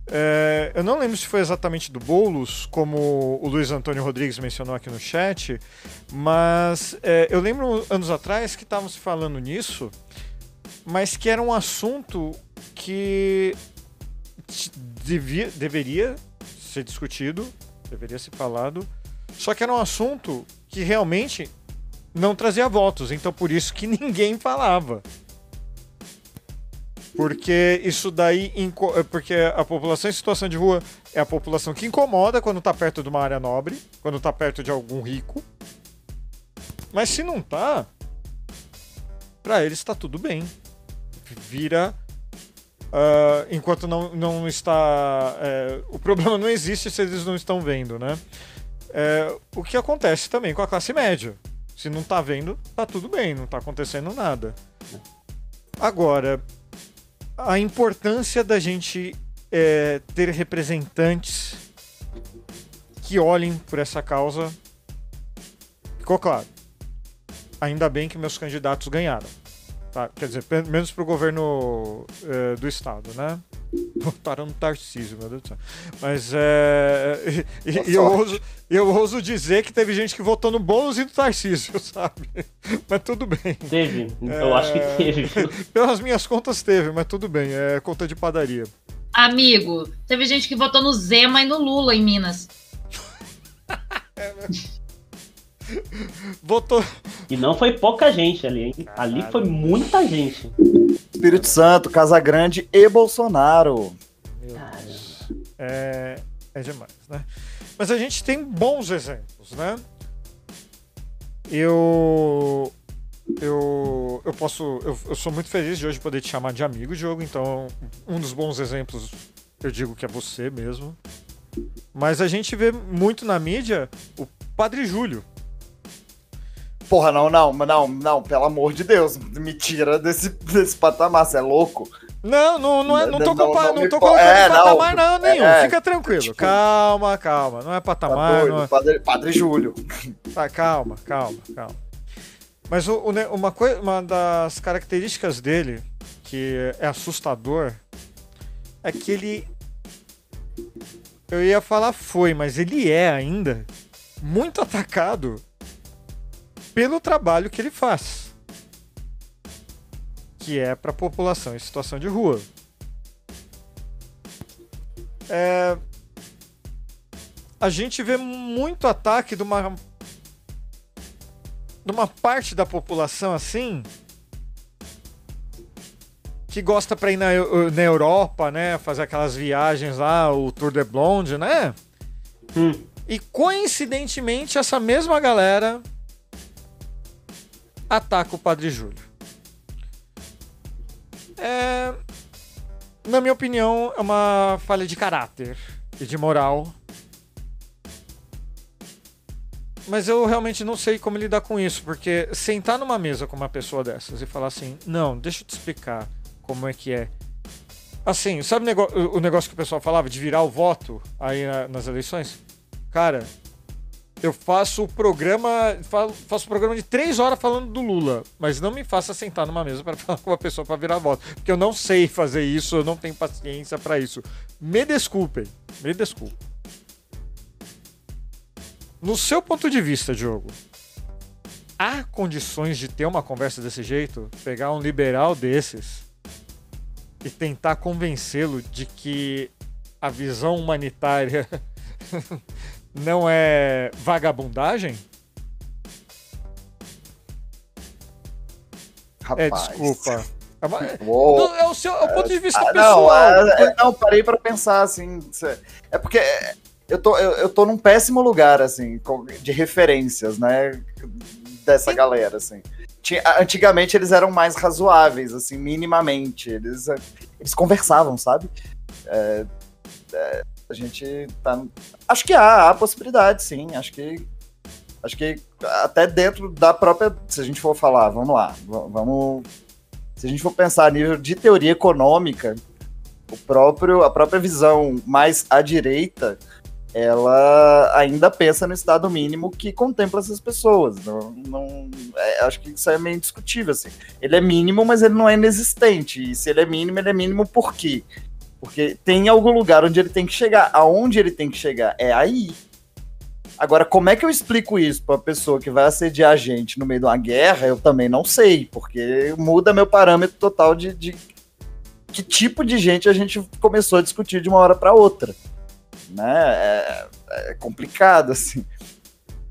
É, eu não lembro se foi exatamente do Boulos, como o Luiz Antônio Rodrigues mencionou aqui no chat, mas é, eu lembro anos atrás que estavam se falando nisso, mas que era um assunto que devia, deveria ser discutido, deveria ser falado, só que era um assunto que realmente não trazia votos, então por isso que ninguém falava. Porque isso daí. Porque a população em situação de rua é a população que incomoda quando tá perto de uma área nobre, quando tá perto de algum rico. Mas se não tá, para eles tá tudo bem. Vira. Uh, enquanto não, não está. É, o problema não existe se eles não estão vendo, né? É, o que acontece também com a classe média. Se não tá vendo, tá tudo bem, não tá acontecendo nada. Agora, a importância da gente é, ter representantes que olhem por essa causa ficou claro. Ainda bem que meus candidatos ganharam. Tá? Quer dizer, menos para o governo é, do estado, né? Votaram no Tarcísio, meu Deus do céu. Mas é. E, eu, ouso, eu ouso dizer que teve gente que votou no Boulos e no Tarcísio, sabe? Mas tudo bem. Teve, é... eu acho que teve. Pelas minhas contas teve, mas tudo bem, é conta de padaria. Amigo, teve gente que votou no Zema e no Lula em Minas. Votou. E não foi pouca gente ali, hein? Ali foi muita gente. Espírito Santo, Casagrande e Bolsonaro. É, é demais, né? Mas a gente tem bons exemplos, né? Eu. Eu, eu posso. Eu, eu sou muito feliz de hoje poder te chamar de amigo, Diogo. Então, um dos bons exemplos eu digo que é você mesmo. Mas a gente vê muito na mídia o Padre Júlio. Porra, não, não, não, não, pelo amor de Deus, me tira desse, desse patamar, você é louco? Não, não, não, é, não tô, Não, compa- não não tô colocando é, patamar não, não, nenhum. é, Fica tranquilo. tipo- calma, calma. Não é Tá patamar. doido, não é... padre, padre Júlio. Tá, calma, calma, calma. Mas o- o uma, uma das características dele, que é assustador, é que ele. Eu ia falar foi, mas ele é ainda muito atacado pelo trabalho que ele faz. Que é para a população em situação de rua. É, a gente vê muito ataque de uma de uma parte da população assim que gosta para ir na, na Europa, né, fazer aquelas viagens lá, o Tour de Blonde, né? Hum. E coincidentemente essa mesma galera ataca o Padre Júlio. É, na minha opinião, é uma falha de caráter e de moral. Mas eu realmente não sei como lidar com isso, porque sentar numa mesa com uma pessoa dessas e falar assim, não, deixa eu te explicar como é que é. Assim, sabe o negócio que o pessoal falava de virar o voto aí na- nas eleições? Cara, eu faço o programa, fa- faço o programa de três horas falando do Lula, mas não me faça sentar numa mesa para falar com uma pessoa para virar voto, porque eu não sei fazer isso, eu não tenho paciência para isso. Me desculpem, me desculpem. No seu ponto de vista, Diogo, há condições de ter uma conversa desse jeito? Pegar um liberal desses e tentar convencê-lo de que a visão humanitária não é vagabundagem? É, Rapaz. desculpa. É, Uou. Não, é o seu é o ponto de vista Ah, pessoal. não, é- é- não, parei pra pensar, assim. É porque eu tô, eu, eu tô num péssimo lugar, assim, de referências, né? Dessa Sim. galera, assim. Tinha- antigamente eles eram mais razoáveis, assim, minimamente. Eles, eles conversavam, sabe? É, é, a gente tá. Acho que há, há possibilidade, sim. Acho que. Acho que até dentro da própria. Se a gente for falar, vamos lá, vamos. Se a gente for pensar a nível de teoria econômica, o próprio, a própria visão mais à direita, ela ainda pensa no estado mínimo que contempla essas pessoas. Não, não- é, acho que isso é meio indiscutível. Assim. Ele é mínimo, mas ele não é inexistente. E se ele é mínimo, ele é mínimo por quê? Porque tem algum lugar onde ele tem que chegar. Aonde ele tem que chegar? É aí. Agora, como é que eu explico isso para a pessoa que vai assediar a gente no meio de uma guerra? Eu também não sei, porque muda meu parâmetro total de, de que tipo de gente a gente começou a discutir de uma hora para outra. Né? É, é complicado, assim.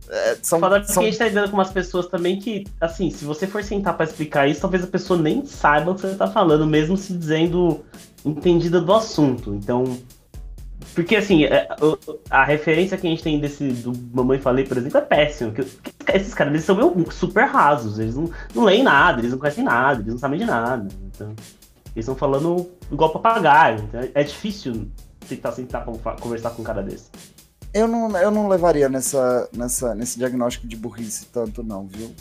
É, são, que são- a gente tá lidando com umas pessoas também que, assim, se você for sentar pra explicar isso, talvez a pessoa nem saiba o que você tá falando, mesmo se dizendo entendida do assunto. Então. Porque, assim, é, a referência que a gente tem desse do Mamãe Falei, por exemplo, é péssimo. que- esses caras eles são meio super rasos, eles não, não leem nada, eles não conhecem nada, eles não sabem de nada. Então, eles estão falando igual papagaio. Então, é difícil tentar sentar conversar com um cara desse. Eu não, eu não levaria nessa, nessa, nesse diagnóstico de burrice tanto, não, viu?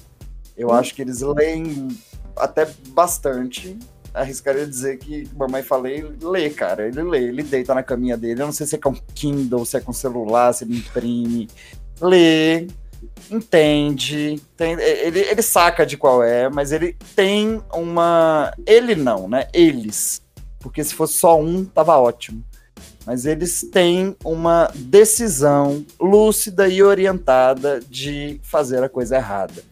Eu acho que eles leem até bastante. Arriscaria dizer que mamãe falei, lê, cara. Ele lê, ele deita na caminha dele. Eu não sei se é com Kindle, se é com celular, se ele imprime. Lê, entende, tem- ele, ele saca de qual é, mas ele tem uma. Ele não, né? Eles. Porque se fosse só um, tava ótimo mas eles têm uma decisão lúcida e orientada de fazer a coisa errada.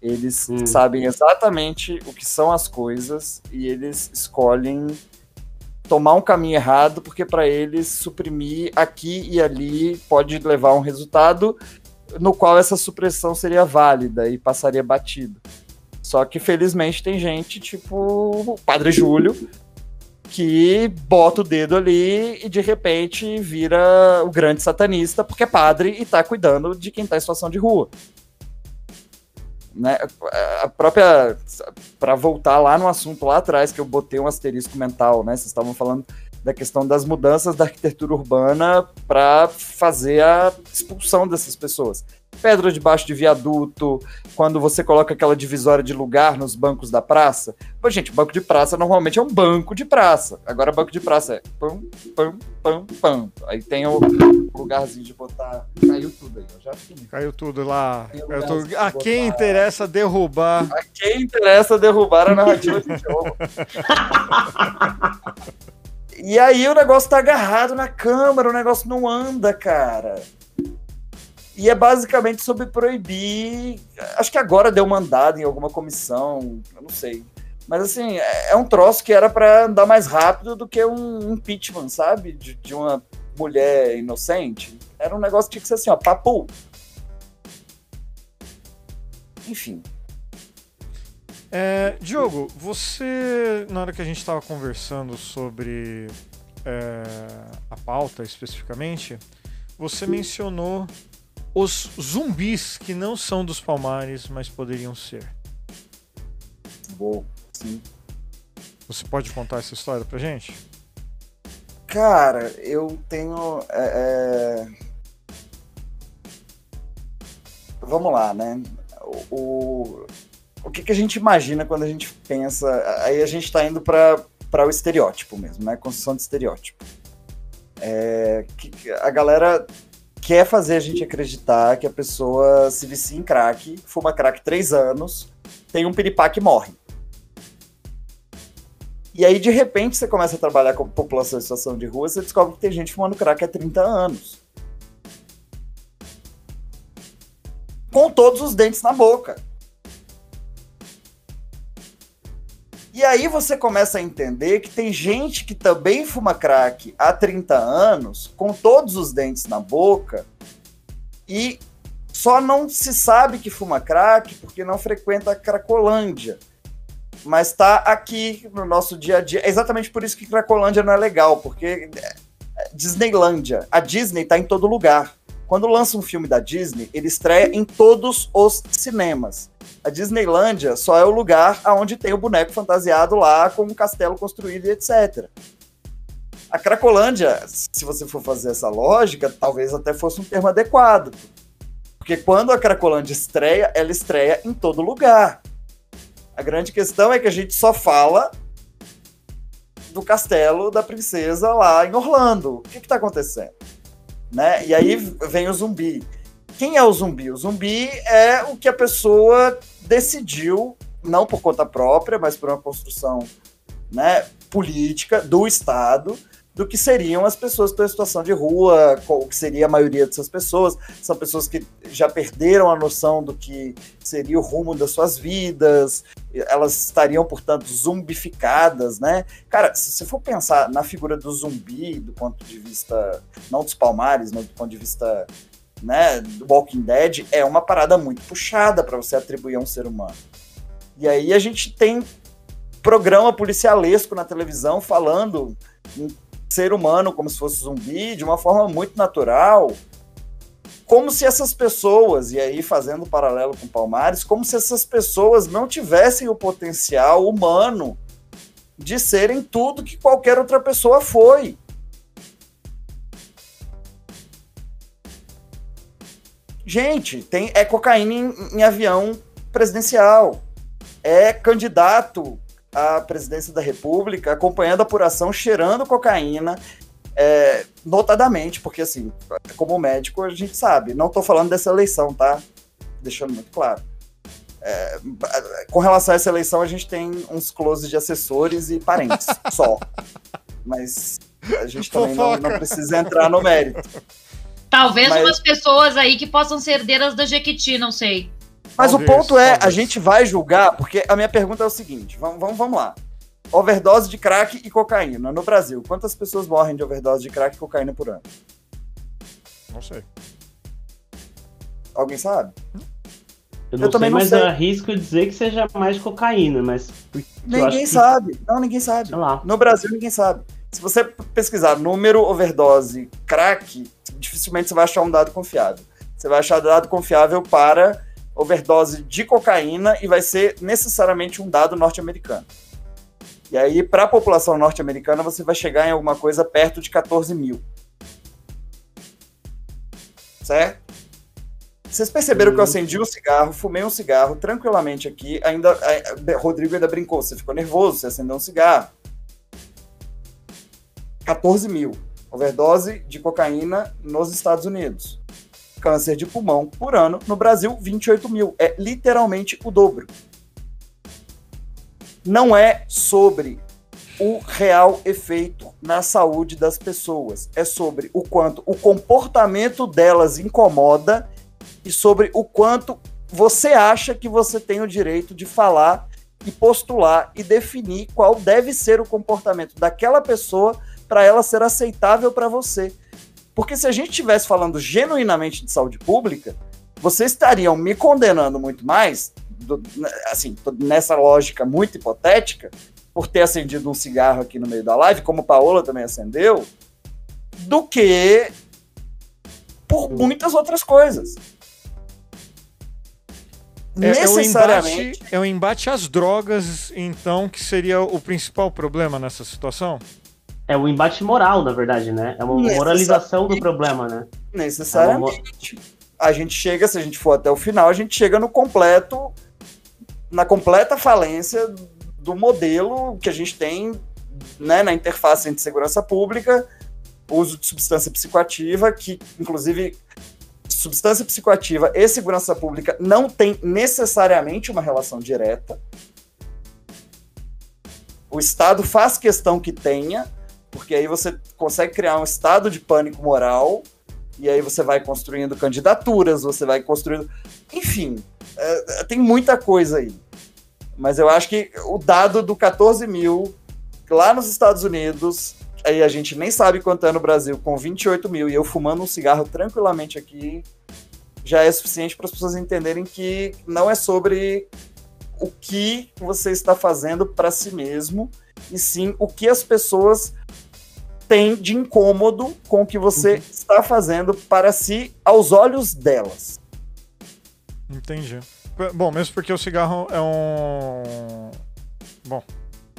Eles Hum. sabem exatamente o que são as coisas e eles escolhem tomar um caminho errado porque para eles suprimir aqui e ali pode levar a um resultado no qual essa supressão seria válida e passaria batido. Só que felizmente tem gente, tipo o Padre Júlio, que bota o dedo ali e de repente vira o grande satanista porque é padre e tá cuidando de quem tá em situação de rua. Né? A própria. Para voltar lá no assunto lá atrás, que eu botei um asterisco mental, né? Vocês estavam falando da questão das mudanças da arquitetura urbana para fazer a expulsão dessas pessoas pedra debaixo de viaduto, quando você coloca aquela divisória de lugar nos bancos da praça. Pô, gente, banco de praça normalmente é um banco de praça. Agora, banco de praça é pam, pam, pam, pam. Aí tem o lugarzinho de botar. Caiu tudo aí, eu já fiz. Caiu tudo lá. A quem interessa derrubar. A quem interessa derrubar a narrativa de jogo. e aí o negócio tá agarrado na câmera, o negócio não anda, cara. E é basicamente sobre proibir. Acho que agora deu mandado em alguma comissão, eu não sei. Mas assim, é, é um troço que era para andar mais rápido do que um impeachment, sabe? De, de, uma mulher inocente. Era um negócio que tinha que ser assim, ó, papo. Enfim. É, Diogo, você, na hora que a gente estava conversando sobre é, a pauta especificamente, você mencionou os zumbis que não são dos Palmares, mas poderiam ser. Bom, sim. Você pode contar essa história pra gente? Cara, eu tenho. É, é... Vamos lá, né? O, o, que, que, a gente imagina quando a gente pensa. Aí a gente está indo para o estereótipo mesmo, né? Construção de estereótipo. É, que a galera quer fazer a gente acreditar que a pessoa se vicia em crack, fuma crack três anos, tem um piripaque e morre. E aí, de repente, você começa a trabalhar com a população em situação de rua, você descobre que tem gente fumando crack há 30 anos. Com todos os dentes na boca. E aí você começa a entender que tem gente que também fuma crack há 30 anos, com todos os dentes na boca, e só não se sabe que fuma crack porque não frequenta a Cracolândia. Mas está aqui no nosso dia a dia. É exatamente por isso que Cracolândia não é legal, porque é, Disneylândia, a Disney está em todo lugar. Quando lança um filme da Disney, ele estreia em todos os cinemas. A Disneylândia só é o lugar onde tem o boneco fantasiado lá com um castelo construído e etc. A Cracolândia, se você for fazer essa lógica, talvez até fosse um termo adequado. Porque quando a Cracolândia estreia, ela estreia em todo lugar. A grande questão é que a gente só fala do castelo da princesa lá em Orlando. O que está acontecendo? Né? E aí vem o zumbi. Quem é o zumbi? O zumbi é o que a pessoa decidiu, não por conta própria, mas por uma construção né, política do Estado, do que seriam as pessoas pela situação de rua, o que seria a maioria dessas pessoas. São pessoas que já perderam a noção do que seria o rumo das suas vidas, elas estariam, portanto, zumbificadas, né? Cara, se você for pensar na figura do zumbi, do ponto de vista, não dos palmares, mas do ponto de vista né, do Walking Dead é uma parada muito puxada para você atribuir a um ser humano. E aí a gente tem programa policialesco na televisão falando em ser humano como se fosse zumbi de uma forma muito natural, como se essas pessoas, e aí fazendo paralelo com Palmares, como se essas pessoas não tivessem o potencial humano de serem tudo que qualquer outra pessoa foi. Gente, tem, é cocaína em, em avião presidencial. É candidato à presidência da República acompanhando a apuração, cheirando cocaína, é, notadamente, porque assim, como médico a gente sabe, não estou falando dessa eleição, tá? Deixando muito claro. É, com relação a essa eleição, a gente tem uns closes de assessores e parentes só. Mas a gente também não, não, precisa entrar no mérito. Talvez mas... umas pessoas aí que possam ser herdeiras da Jequiti, não sei. Mas talvez, o ponto é, talvez. a gente vai julgar, porque a minha pergunta é o seguinte: vamos, vamos, vamos lá. Overdose de crack e cocaína no Brasil. Quantas pessoas morrem de overdose de crack e cocaína por ano? Não sei. Alguém sabe? Eu não Eu também sei, não mas sei. eu arrisco dizer que seja mais cocaína, mas. porque eu acho Ninguém que- sabe. Não, ninguém sabe. No Brasil, ninguém sabe. Se você pesquisar número, overdose, crack, dificilmente você vai achar um dado confiável. Você vai achar dado confiável para overdose de cocaína e vai ser necessariamente um dado norte-americano. E aí, para a população norte-americana, você vai chegar em alguma coisa perto de 14 mil. Certo? Vocês perceberam que eu Hum. acendi um cigarro, fumei um cigarro tranquilamente aqui. Ainda, eh, Rodrigo ainda brincou. Você ficou nervoso, você acendeu um cigarro. 14 mil. Overdose de cocaína nos Estados Unidos. Câncer de pulmão por ano. No Brasil, 28 mil. É literalmente o dobro. Não é sobre o real efeito na saúde das pessoas. É sobre o quanto o comportamento delas incomoda e sobre o quanto você acha que você tem o direito de falar e postular e definir qual deve ser o comportamento daquela pessoa para ela ser aceitável para você. Porque se a gente estivesse falando genuinamente de saúde pública, vocês estariam me condenando muito mais, do- assim, tô nessa lógica muito hipotética, por ter acendido um cigarro aqui no meio da live, como Paola também acendeu, do que por muitas outras coisas. É, é o Necessariamente. embate, é o embate às drogas, então, que seria o principal problema nessa situação? É o embate moral, na verdade, né? É uma Necessariamente. moralização do problema, né? Necessariamente. A gente chega, se a gente for até o final, a gente chega no completo, na completa falência do modelo que a gente tem né, na interface entre segurança pública, uso de substância psicoativa, que inclusive substância psicoativa e segurança pública não tem necessariamente uma relação direta. O Estado faz questão que tenha, porque aí você consegue criar um estado de pânico moral, e aí você vai construindo candidaturas, você vai construindo. Enfim, é, é, tem muita coisa aí. Mas eu acho que o dado do 14 mil lá nos Estados Unidos, aí a gente nem sabe quanto é no Brasil, com 28 mil, e eu fumando um cigarro tranquilamente aqui, já é suficiente para as pessoas entenderem que não é sobre o que você está fazendo para si mesmo, e sim o que as pessoas têm de incômodo com o que você Uhum. está fazendo para si aos olhos delas. Entendi. Bom, mesmo porque o cigarro é um. Bom,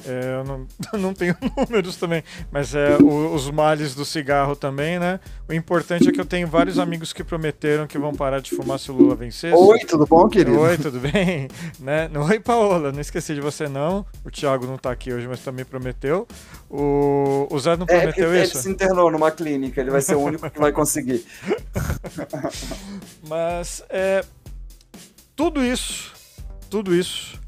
é, eu não, não tenho números também, mas é o- os males do cigarro também, né? O importante é que eu tenho vários amigos que prometeram que vão parar de fumar se o Lula vencer. Oi, tudo bom, querido? Oi, tudo bem? né? Oi, Paola, não esqueci de você não. O Thiago não tá aqui hoje, mas também prometeu. O, o Zé não É, prometeu ele, isso? ele se internou numa clínica, ele vai ser o único que vai conseguir. Mas é, tudo isso, tudo isso,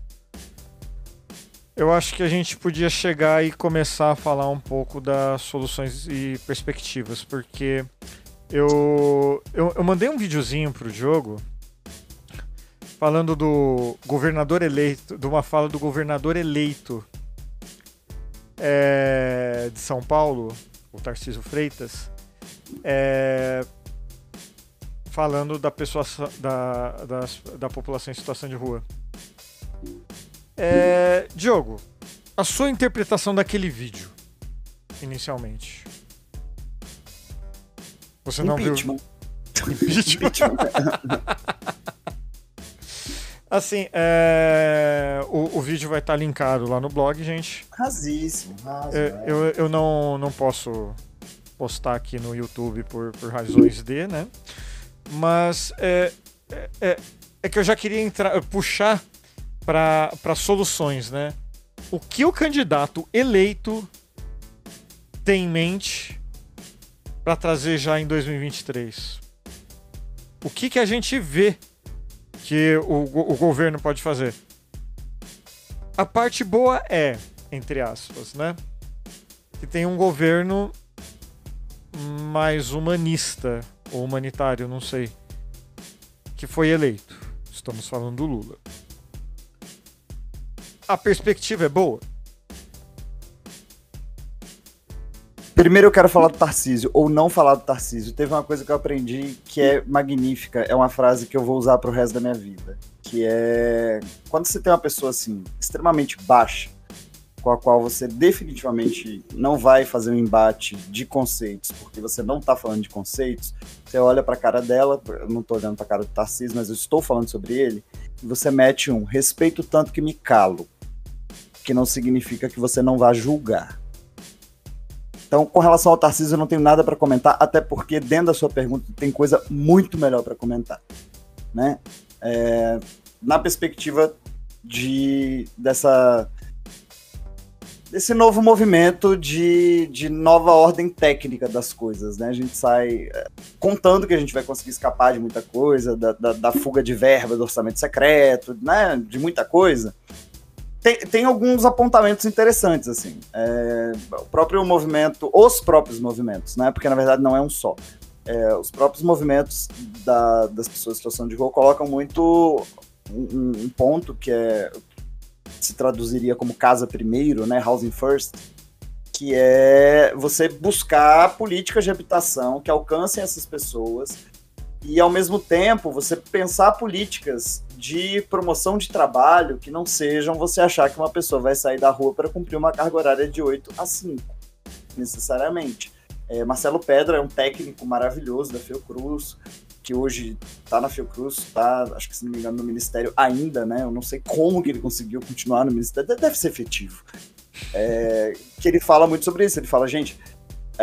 eu acho que a gente podia chegar e começar a falar um pouco das soluções e perspectivas, porque eu, eu, eu mandei um videozinho pro jogo falando do governador eleito, de uma fala do governador eleito é, de São Paulo, o Tarcísio Freitas, é, falando da pessoa da, da população em situação de rua. É, Diogo, a sua interpretação daquele vídeo, inicialmente. Você não Impeachment. viu impeachment? Assim, é, o, o vídeo vai estar linkado lá no blog, gente. Rasíssimo, raso, É, eu eu não, não posso postar aqui no YouTube por, por razões de, né? Mas é, é, é- é que eu já queria entrar, puxar para soluções, né? O que o candidato eleito tem em mente para trazer já em 2023? O que, que a gente vê que o, o governo pode fazer? A parte boa é, entre aspas, né? Que tem um governo mais humanista ou humanitário, não sei, que foi eleito. Estamos falando do Lula. A perspectiva é boa? Primeiro eu quero falar do Tarcísio, ou não falar do Tarcísio. Teve uma coisa que eu aprendi que é magnífica, é uma frase que eu vou usar pro resto da minha vida. Que é. Quando você tem uma pessoa assim, extremamente baixa, com a qual você definitivamente não vai fazer um embate de conceitos, porque você não tá falando de conceitos, você olha pra cara dela, eu não tô olhando pra cara do Tarcísio, mas eu estou falando sobre ele, e você mete um respeito tanto que me calo. Que não significa que você não vá julgar então, com relação ao Tarcísio, eu não tenho nada para comentar, até porque dentro da sua pergunta tem coisa muito melhor para comentar. Né? É, na perspectiva de dessa desse novo movimento de, de nova ordem técnica das coisas, né? A gente sai é, contando que a gente vai conseguir escapar de muita coisa, da, da, da fuga de verba do orçamento secreto, né? De muita coisa tem, tem alguns apontamentos interessantes, assim. É, o próprio movimento, os próprios movimentos, né? Porque na verdade não é um só. É, os próprios movimentos da, das pessoas em situação de rua colocam muito um, um, ponto que é se traduziria como casa primeiro, né? Housing first, que é você buscar políticas de habitação que alcancem essas pessoas e ao mesmo tempo você pensar políticas de promoção de trabalho que não sejam você achar que uma pessoa vai sair da rua para cumprir uma carga horária de 8 a 5, necessariamente. É, Marcelo Pedra é um técnico maravilhoso da Fiocruz, que hoje está na Fiocruz, está, acho que se não me engano, no Ministério ainda, né? Eu não sei como que ele conseguiu continuar no Ministério, deve ser efetivo. É, que ele fala muito sobre isso, ele fala, gente,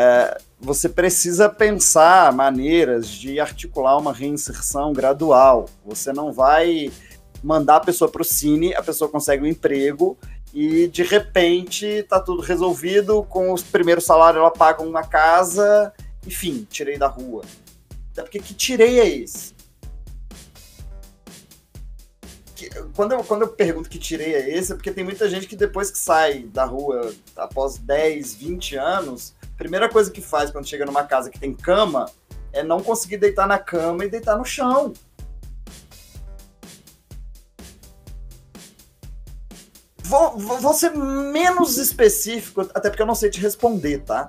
é, você precisa pensar maneiras de articular uma reinserção gradual. Você não vai mandar a pessoa para o cine, a pessoa consegue um emprego e de repente está tudo resolvido, com o primeiro salário ela paga uma casa, enfim, tirei da rua. Até porque que tirei é esse? quando, eu, quando eu pergunto que tirei é esse, é porque tem muita gente que depois que sai da rua após 10, 20 anos, primeira coisa que faz quando chega numa casa que tem cama é não conseguir deitar na cama e deitar no chão. Vou, vou ser menos específico, até porque eu não sei te responder, tá?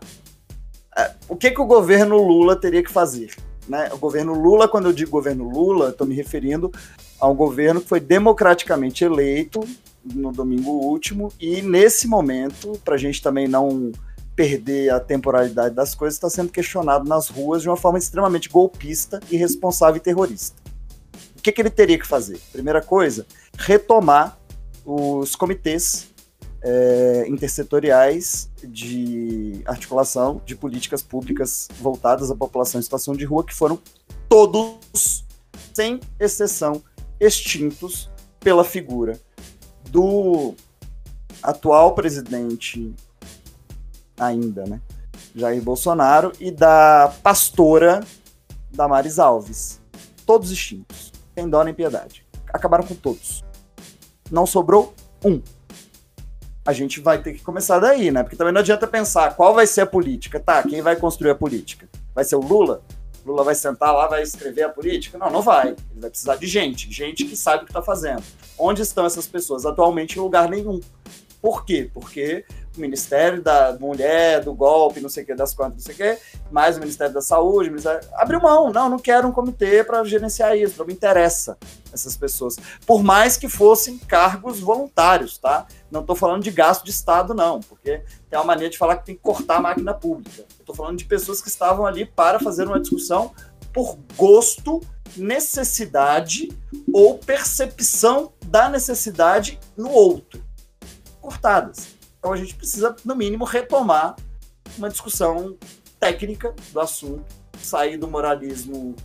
É, o que, que o governo Lula teria que fazer? Né? O governo Lula, quando eu digo governo Lula, estou me referindo a um governo que foi democraticamente eleito no domingo último, e nesse momento, para a gente também não perder a temporalidade das coisas, está sendo questionado nas ruas de uma forma extremamente golpista, irresponsável e terrorista. O que, que ele teria que fazer? Primeira coisa, retomar os comitês é, intersetoriais de articulação de políticas públicas voltadas à população em situação de rua, que foram todos, sem exceção, extintos pela figura do atual presidente ainda, né? Jair Bolsonaro e da pastora Damares Alves. Todos extintos. Sem dó nem piedade. Acabaram com todos. Não sobrou um. A gente vai ter que começar daí, né? Porque também não adianta pensar qual vai ser a política. Tá, quem vai construir a política? Vai ser o Lula? Lula vai sentar lá, vai escrever a política? Não, não vai. Ele vai precisar de gente, gente que sabe o que está fazendo. Onde estão essas pessoas? Atualmente em lugar nenhum. Por quê? Porque Ministério da Mulher, do golpe, não sei o que, das contas, não sei o que, mais o Ministério da Saúde, Ministério... abriu mão. Não, não quero um comitê para gerenciar isso, não me interessa essas pessoas. Por mais que fossem cargos voluntários, tá? Não estou falando de gasto de Estado, não, porque tem uma mania de falar que tem que cortar a máquina pública. Estou falando de pessoas que estavam ali para fazer uma discussão por gosto, necessidade ou percepção da necessidade no outro cortadas. Então a gente precisa, no mínimo, retomar uma discussão técnica do assunto, sair do moralismo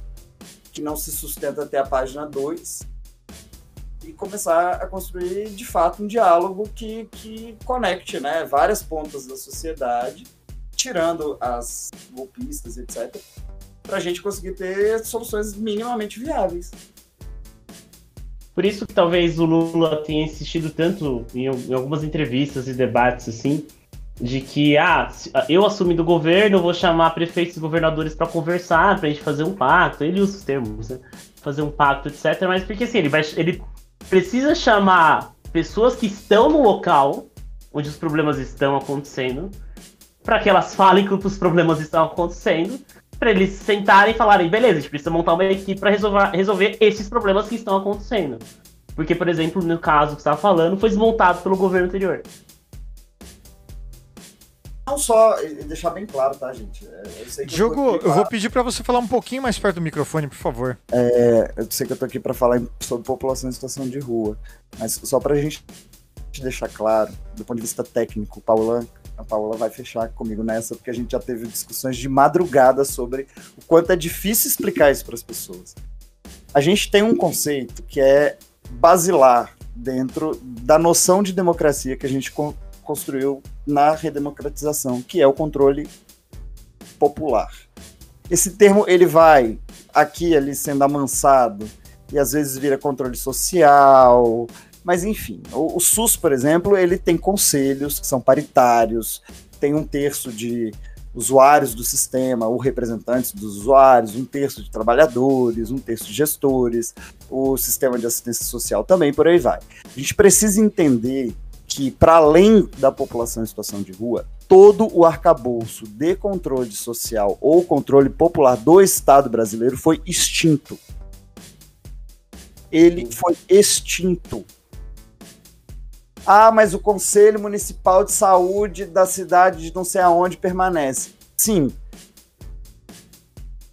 que não se sustenta até a página 2 e começar a construir, de fato, um diálogo que, que conecte né, várias pontas da sociedade, tirando as golpistas, etc., para a gente conseguir ter soluções minimamente viáveis. Por isso que talvez o Lula tenha insistido tanto em, em algumas entrevistas e debates assim, de que ah, eu assumindo o governo, vou chamar prefeitos e governadores para conversar, para a gente fazer um pacto. Ele usa os termos, né? Fazer um pacto, etc. Mas porque assim, ele, vai, ele precisa chamar pessoas que estão no local onde os problemas estão acontecendo para que elas falem que os problemas estão acontecendo, para eles sentarem e falarem, beleza, a gente precisa montar uma equipe para resolver, resolver esses problemas que estão acontecendo. Porque, por exemplo, no caso que você estava falando, foi desmontado pelo governo anterior. Não só, deixar bem claro, tá, gente? É, eu sei que Diogo, eu, eu vou pedir para você falar um pouquinho mais perto do microfone, por favor. É, eu sei que eu tô aqui para falar sobre população em situação de rua, mas só pra gente deixar claro, do ponto de vista técnico, Paula, a Paula vai fechar comigo nessa, porque a gente já teve discussões de madrugada sobre o quanto é difícil explicar isso para as pessoas. A gente tem um conceito que é basilar dentro da noção de democracia que a gente construiu na redemocratização, que é o controle popular. Esse termo ele vai aqui ali sendo amansado e às vezes vira controle social, mas enfim, o, o SUS, por exemplo, ele tem conselhos que são paritários, tem um terço de usuários do sistema, ou representantes dos usuários, um terço de trabalhadores, um terço de gestores, o sistema de assistência social também, por aí vai. A gente precisa entender que, para além da população em situação de rua, todo o arcabouço de controle social ou controle popular do Estado brasileiro foi extinto. Ele foi extinto. Ah, mas o Conselho Municipal de Saúde da cidade de não sei aonde permanece. Sim.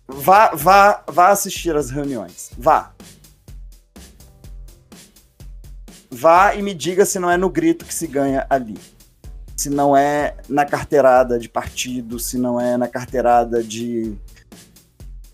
Vá, vá, vá assistir às reuniões. Vá. Vá e me diga se não é no grito que se ganha ali. Se não é na carteirada de partido, se não é na carteirada de.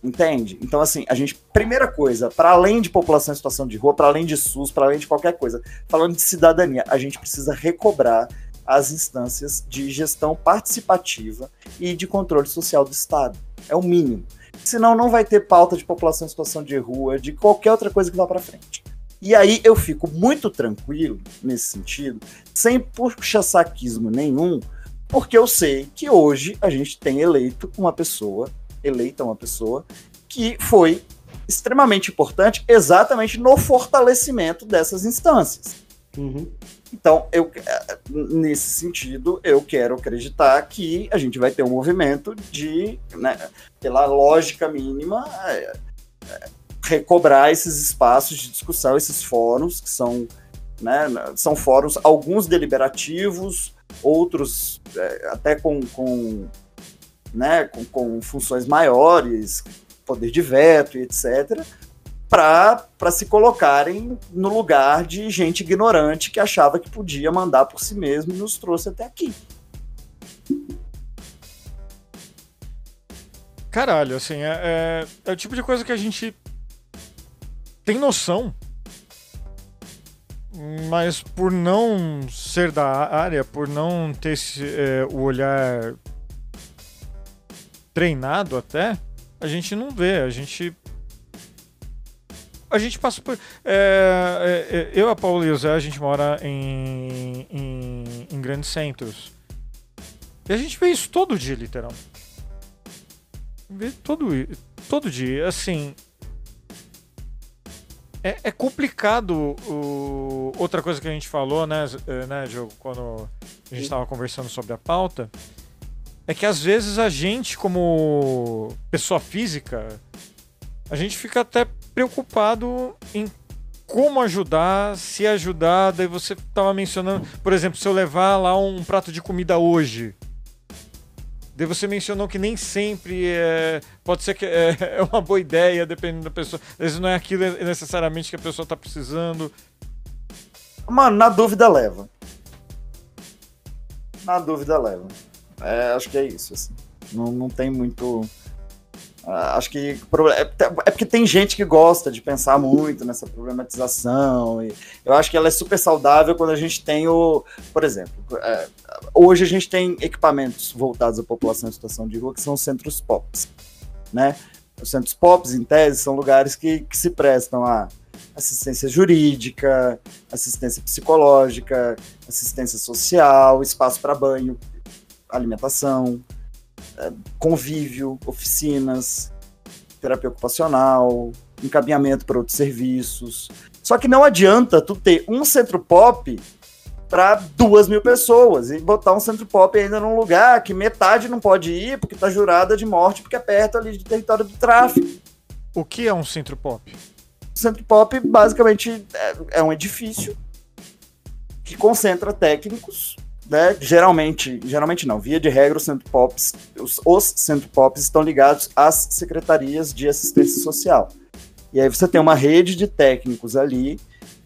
Entende? Então, assim, a gente. Primeira coisa, para além de população em situação de rua, para além de SUS, para além de qualquer coisa, falando de cidadania, a gente precisa recobrar as instâncias de gestão participativa e de controle social do Estado. É o mínimo. Senão, não vai ter pauta de população em situação de rua, de qualquer outra coisa que vá para frente. E aí eu fico muito tranquilo nesse sentido, sem puxa-saquismo nenhum, porque eu sei que hoje a gente tem eleito uma pessoa, eleita uma pessoa, que foi extremamente importante exatamente no fortalecimento dessas instâncias. Uhum. Então, eu, nesse sentido, eu quero acreditar que a gente vai ter um movimento de, né, pela lógica mínima, é, é, recobrar esses espaços de discussão, esses fóruns, que são, né, são fóruns, alguns deliberativos, outros é, até com, com, né, com, com funções maiores, poder de veto e etc., para se colocarem no lugar de gente ignorante que achava que podia mandar por si mesmo e nos trouxe até aqui. Caralho, assim, é, é, é, o tipo de coisa que a gente tem noção, mas por não ser da área, por não ter esse, é, o olhar treinado até, a gente não vê, a gente a gente passa por. É, é, é eu, a Paula e o Zé, a gente mora em, em, em, grandes centros. E a gente vê isso todo dia, literalmente. Vê todo, todo dia. Assim, é, é complicado o, outra coisa que a gente falou, né, é, né, Diogo, quando a gente estava conversando sobre a pauta, é que às vezes a gente, como pessoa física, a gente fica até preocupado em como ajudar, se ajudar. Daí você estava mencionando, por exemplo, se eu levar lá um prato de comida hoje, Daí você mencionou que nem sempre é, pode ser que é, é, uma boa ideia, dependendo da pessoa. Às vezes não é aquilo necessariamente que a pessoa está precisando. Mano, na dúvida leva. Na dúvida leva. É, acho que é isso. Assim. Não, não tem muito. Ah, acho que é, é porque tem gente que gosta de pensar muito nessa problematização. E eu acho que ela é super saudável quando a gente tem o. Por exemplo, é, hoje a gente tem equipamentos voltados à população em situação de rua que são os centros POPs. Né? Os centros POPs, em tese, são lugares que, que se prestam a assistência jurídica, assistência psicológica, assistência social, espaço para banho, alimentação, convívio, oficinas, terapia ocupacional, encaminhamento para outros serviços. Só que não adianta tu ter um centro pop para duas mil pessoas e botar um centro pop ainda num lugar que metade não pode ir porque tá jurada de morte porque é perto ali de território do tráfico. O que é um centro pop? O centro pop basicamente é, é um edifício que concentra técnicos, né? Geralmente, geralmente não, via de regra os centro pops, os, os centro pops estão ligados às secretarias de assistência social. E aí você tem uma rede de técnicos ali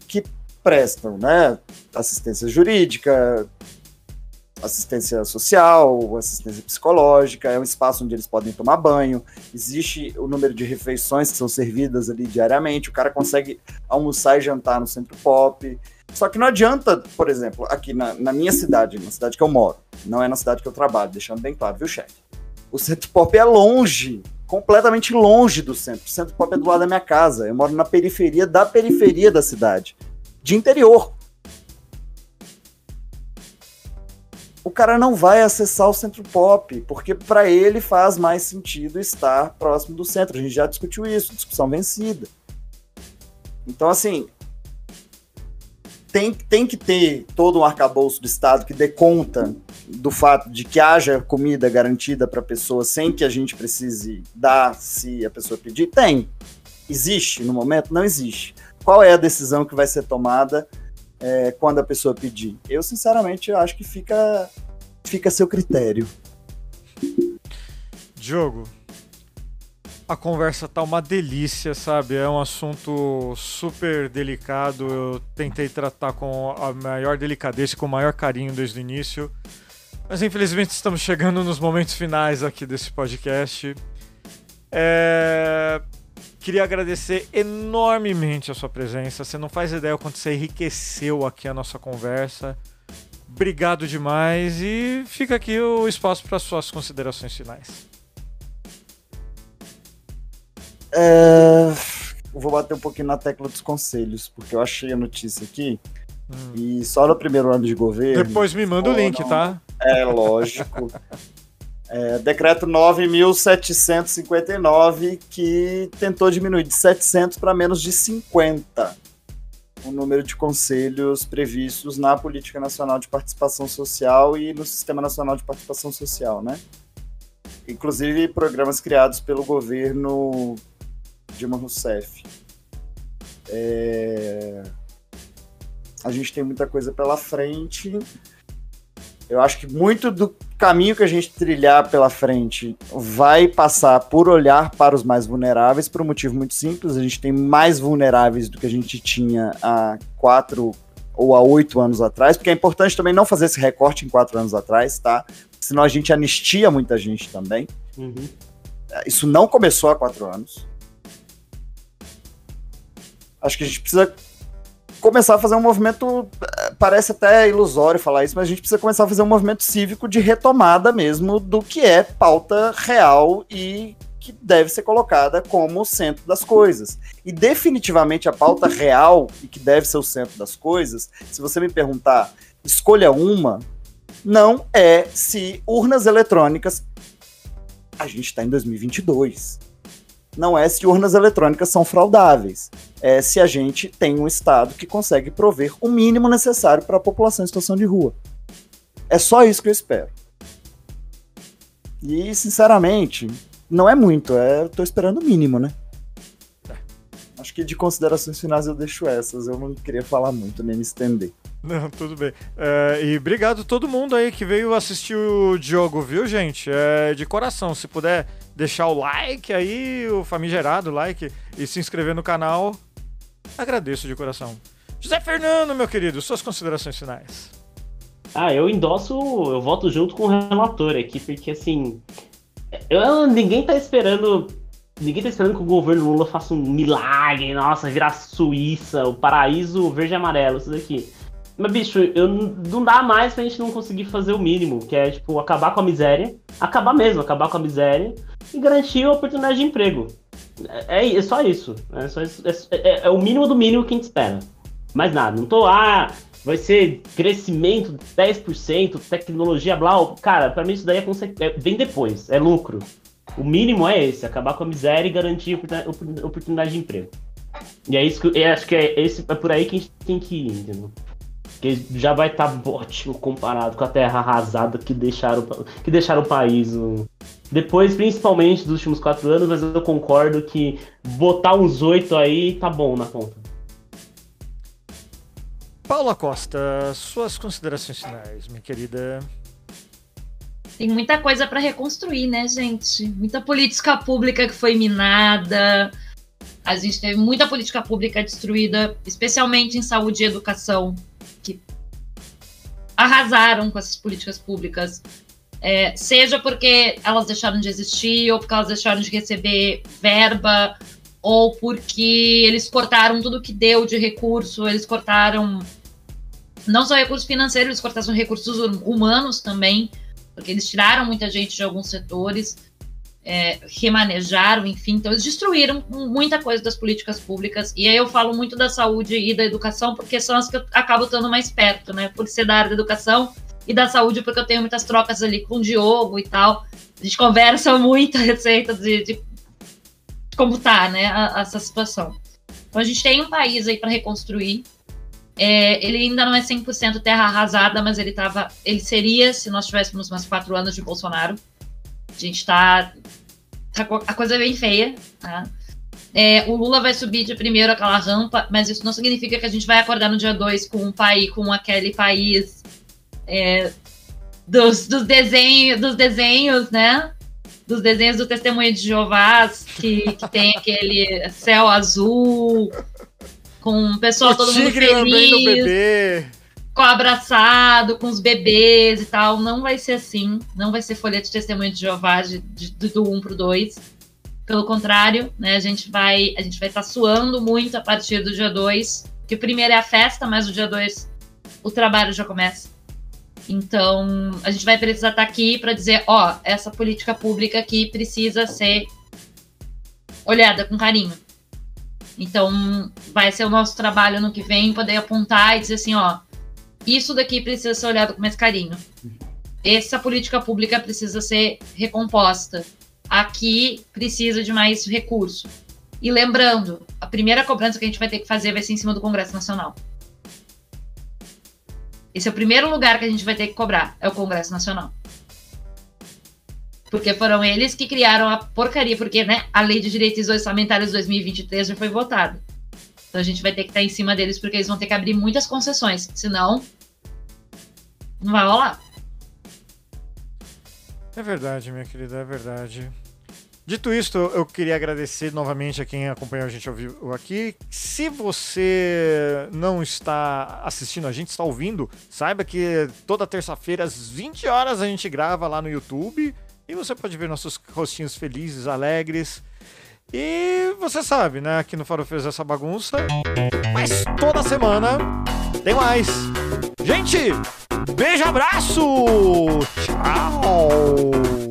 que prestam, né? Assistência jurídica, assistência social, assistência psicológica, é um espaço onde eles podem tomar banho, existe o número de refeições que são servidas ali diariamente, o cara consegue almoçar e jantar no centro pop. Só que não adianta, por exemplo, aqui na, na minha cidade, na cidade que eu moro, não é na cidade que eu trabalho, deixando bem claro, viu, chefe? O centro pop é longe, completamente longe do centro. O centro pop é do lado da minha casa. Eu moro na periferia da periferia da cidade de interior. O cara não vai acessar o centro pop, porque para ele faz mais sentido estar próximo do centro. A gente já discutiu isso, discussão vencida. Então, assim, tem, tem que ter todo um arcabouço do Estado que dê conta do fato de que haja comida garantida para a pessoa sem que a gente precise dar se a pessoa pedir? Tem. Existe no momento? Não existe qual é a decisão que vai ser tomada é, quando a pessoa pedir? Eu, sinceramente, acho que fica, fica a seu critério. Diogo, a conversa tá uma delícia, sabe? É um assunto super delicado. Eu tentei tratar com a maior delicadeza e com o maior carinho desde o início. Mas infelizmente estamos chegando nos momentos finais aqui desse podcast. É... Queria agradecer enormemente a sua presença. Você não faz ideia o quanto você enriqueceu aqui a nossa conversa. Obrigado demais e fica aqui o espaço para suas considerações finais. É... Vou bater um pouquinho na tecla dos conselhos, porque eu achei a notícia aqui. Hum. E só no primeiro ano de governo. Depois me manda o link, tá? É lógico. É, decreto 9.759, que tentou diminuir de 700 para menos de 50 o número de conselhos previstos na Política Nacional de Participação Social e no Sistema Nacional de Participação Social, né? Inclusive programas criados pelo governo Dilma Rousseff. É... A gente tem muita coisa pela frente. Eu acho que muito do caminho que a gente trilhar pela frente vai passar por olhar para os mais vulneráveis, por um motivo muito simples. A gente tem mais vulneráveis do que a gente tinha há quatro ou há oito anos atrás, porque é importante também não fazer esse recorte em quatro anos atrás, tá? Senão a gente anistia muita gente também. Uhum. Isso não começou há quatro anos. Acho que a gente precisa começar a fazer um movimento. Eh, parece até ilusório falar isso, mas a gente precisa começar a fazer um movimento cívico de retomada mesmo do que é pauta real e que deve ser colocada como centro das coisas. E definitivamente a pauta real e que deve ser o centro das coisas, se você me perguntar, escolha uma, não é se urnas eletrônicas. A gente está em 2022 não é se urnas eletrônicas são fraudáveis, é se a gente tem um Estado que consegue prover o mínimo necessário para a população em situação de rua. É só isso que eu espero. E, sinceramente, não é muito, é, esperando o mínimo, né? Acho que de considerações finais eu deixo essas, eu não queria falar muito, nem me estender. Não, tudo bem. É, e obrigado todo mundo aí que veio assistir o Diogo, viu, gente? É, de coração, se puder deixar o like aí, o famigerado like, e se inscrever no canal, agradeço de coração. José Fernando, meu querido, suas considerações finais. Ah, eu endosso, eu voto junto com o relator aqui, porque assim, eu, ninguém tá esperando, ninguém tá esperando que o governo Lula faça um milagre, nossa, virar Suíça, o paraíso verde e amarelo, isso daqui. Mas, bicho, eu, não dá mais pra gente não conseguir fazer o mínimo, que é, tipo, acabar com a miséria, acabar mesmo, acabar com a miséria e garantir a oportunidade de emprego. É, é, é só isso. É, só isso é, é, é, o mínimo do mínimo que a gente espera. Mais nada. Não tô, ah, vai ser crescimento 10%, tecnologia, blá. Cara, pra mim isso daí é, vem depois, é lucro. O mínimo é esse, acabar com a miséria e garantir oportunidade de emprego. E é isso que eu acho que é, esse, é por aí que a gente tem que ir, entendeu? que já vai estar tá ótimo comparado com a terra arrasada que deixaram, que deixaram o país. Depois, principalmente dos últimos quatro anos, mas eu concordo que botar uns oito aí tá bom na conta. Paula Costa, suas considerações finais, minha querida. Tem muita coisa para reconstruir, né, gente? Muita política pública que foi minada. A gente teve muita política pública destruída, especialmente em saúde e educação, que arrasaram com essas políticas públicas. É, seja porque elas deixaram de existir, ou porque elas deixaram de receber verba, ou porque eles cortaram tudo que deu de recurso, eles cortaram não só recursos financeiros, eles cortaram recursos humanos também, porque eles tiraram muita gente de alguns setores, é, remanejaram, enfim, então eles destruíram muita coisa das políticas públicas. E aí eu falo muito da saúde e da educação, porque são as que eu acabo estando mais perto, né? Por ser da área da educação e da saúde, porque eu tenho muitas trocas ali com o Diogo e tal. A gente conversa muito a receita de, de como tá, né, a, essa situação. Então a gente tem um país aí para reconstruir. É, ele ainda não é 100% terra arrasada, mas ele tava, ele seria se nós tivéssemos mais quatro anos de Bolsonaro. A gente tá, tá a coisa é bem feia, tá? É, o Lula vai subir de primeiro aquela rampa, mas isso não significa que a gente vai acordar no dia 2 com um país, com aquele país é, dos, dos, desenhos, dos desenhos, né? Dos desenhos do Testemunho de Jeová, que, que tem aquele céu azul, com o pessoal o todo mundo feliz, com abraçado, com os bebês e tal. Não vai ser assim. Não vai ser folha de Testemunho de Jeová de, de, do 1 pro 2. Pelo contrário, né, a gente vai a gente vai estar tá suando muito a partir do dia 2, que o primeiro é a festa, mas o dia 2 o trabalho já começa. Então, a gente vai precisar estar tá aqui para dizer, ó, essa política pública aqui precisa ser olhada com carinho. Então, vai ser o nosso trabalho no que vem poder apontar e dizer assim, ó, isso daqui precisa ser olhado com mais carinho. Essa política pública precisa ser recomposta. Aqui precisa de mais recurso. E lembrando, a primeira cobrança que a gente vai ter que fazer vai ser em cima do Congresso Nacional. Esse é o primeiro lugar que a gente vai ter que cobrar, é o Congresso Nacional. Porque foram eles que criaram a porcaria, porque né, a Lei de Direitos Orçamentários 2023 já foi votada. Então a gente vai ter que estar em cima deles, porque eles vão ter que abrir muitas concessões, senão não vai rolar. É verdade, minha querida, é verdade. Dito isto, eu queria agradecer novamente a quem acompanhou a gente ao vivo aqui. Se você não está assistindo a gente, está ouvindo, saiba que toda terça-feira às 20 horas a gente grava lá no YouTube e você pode ver nossos rostinhos felizes, alegres. E você sabe, né? Aqui no Faro fez essa bagunça. Mas toda semana tem mais. Gente, beijo, abraço! Tchau!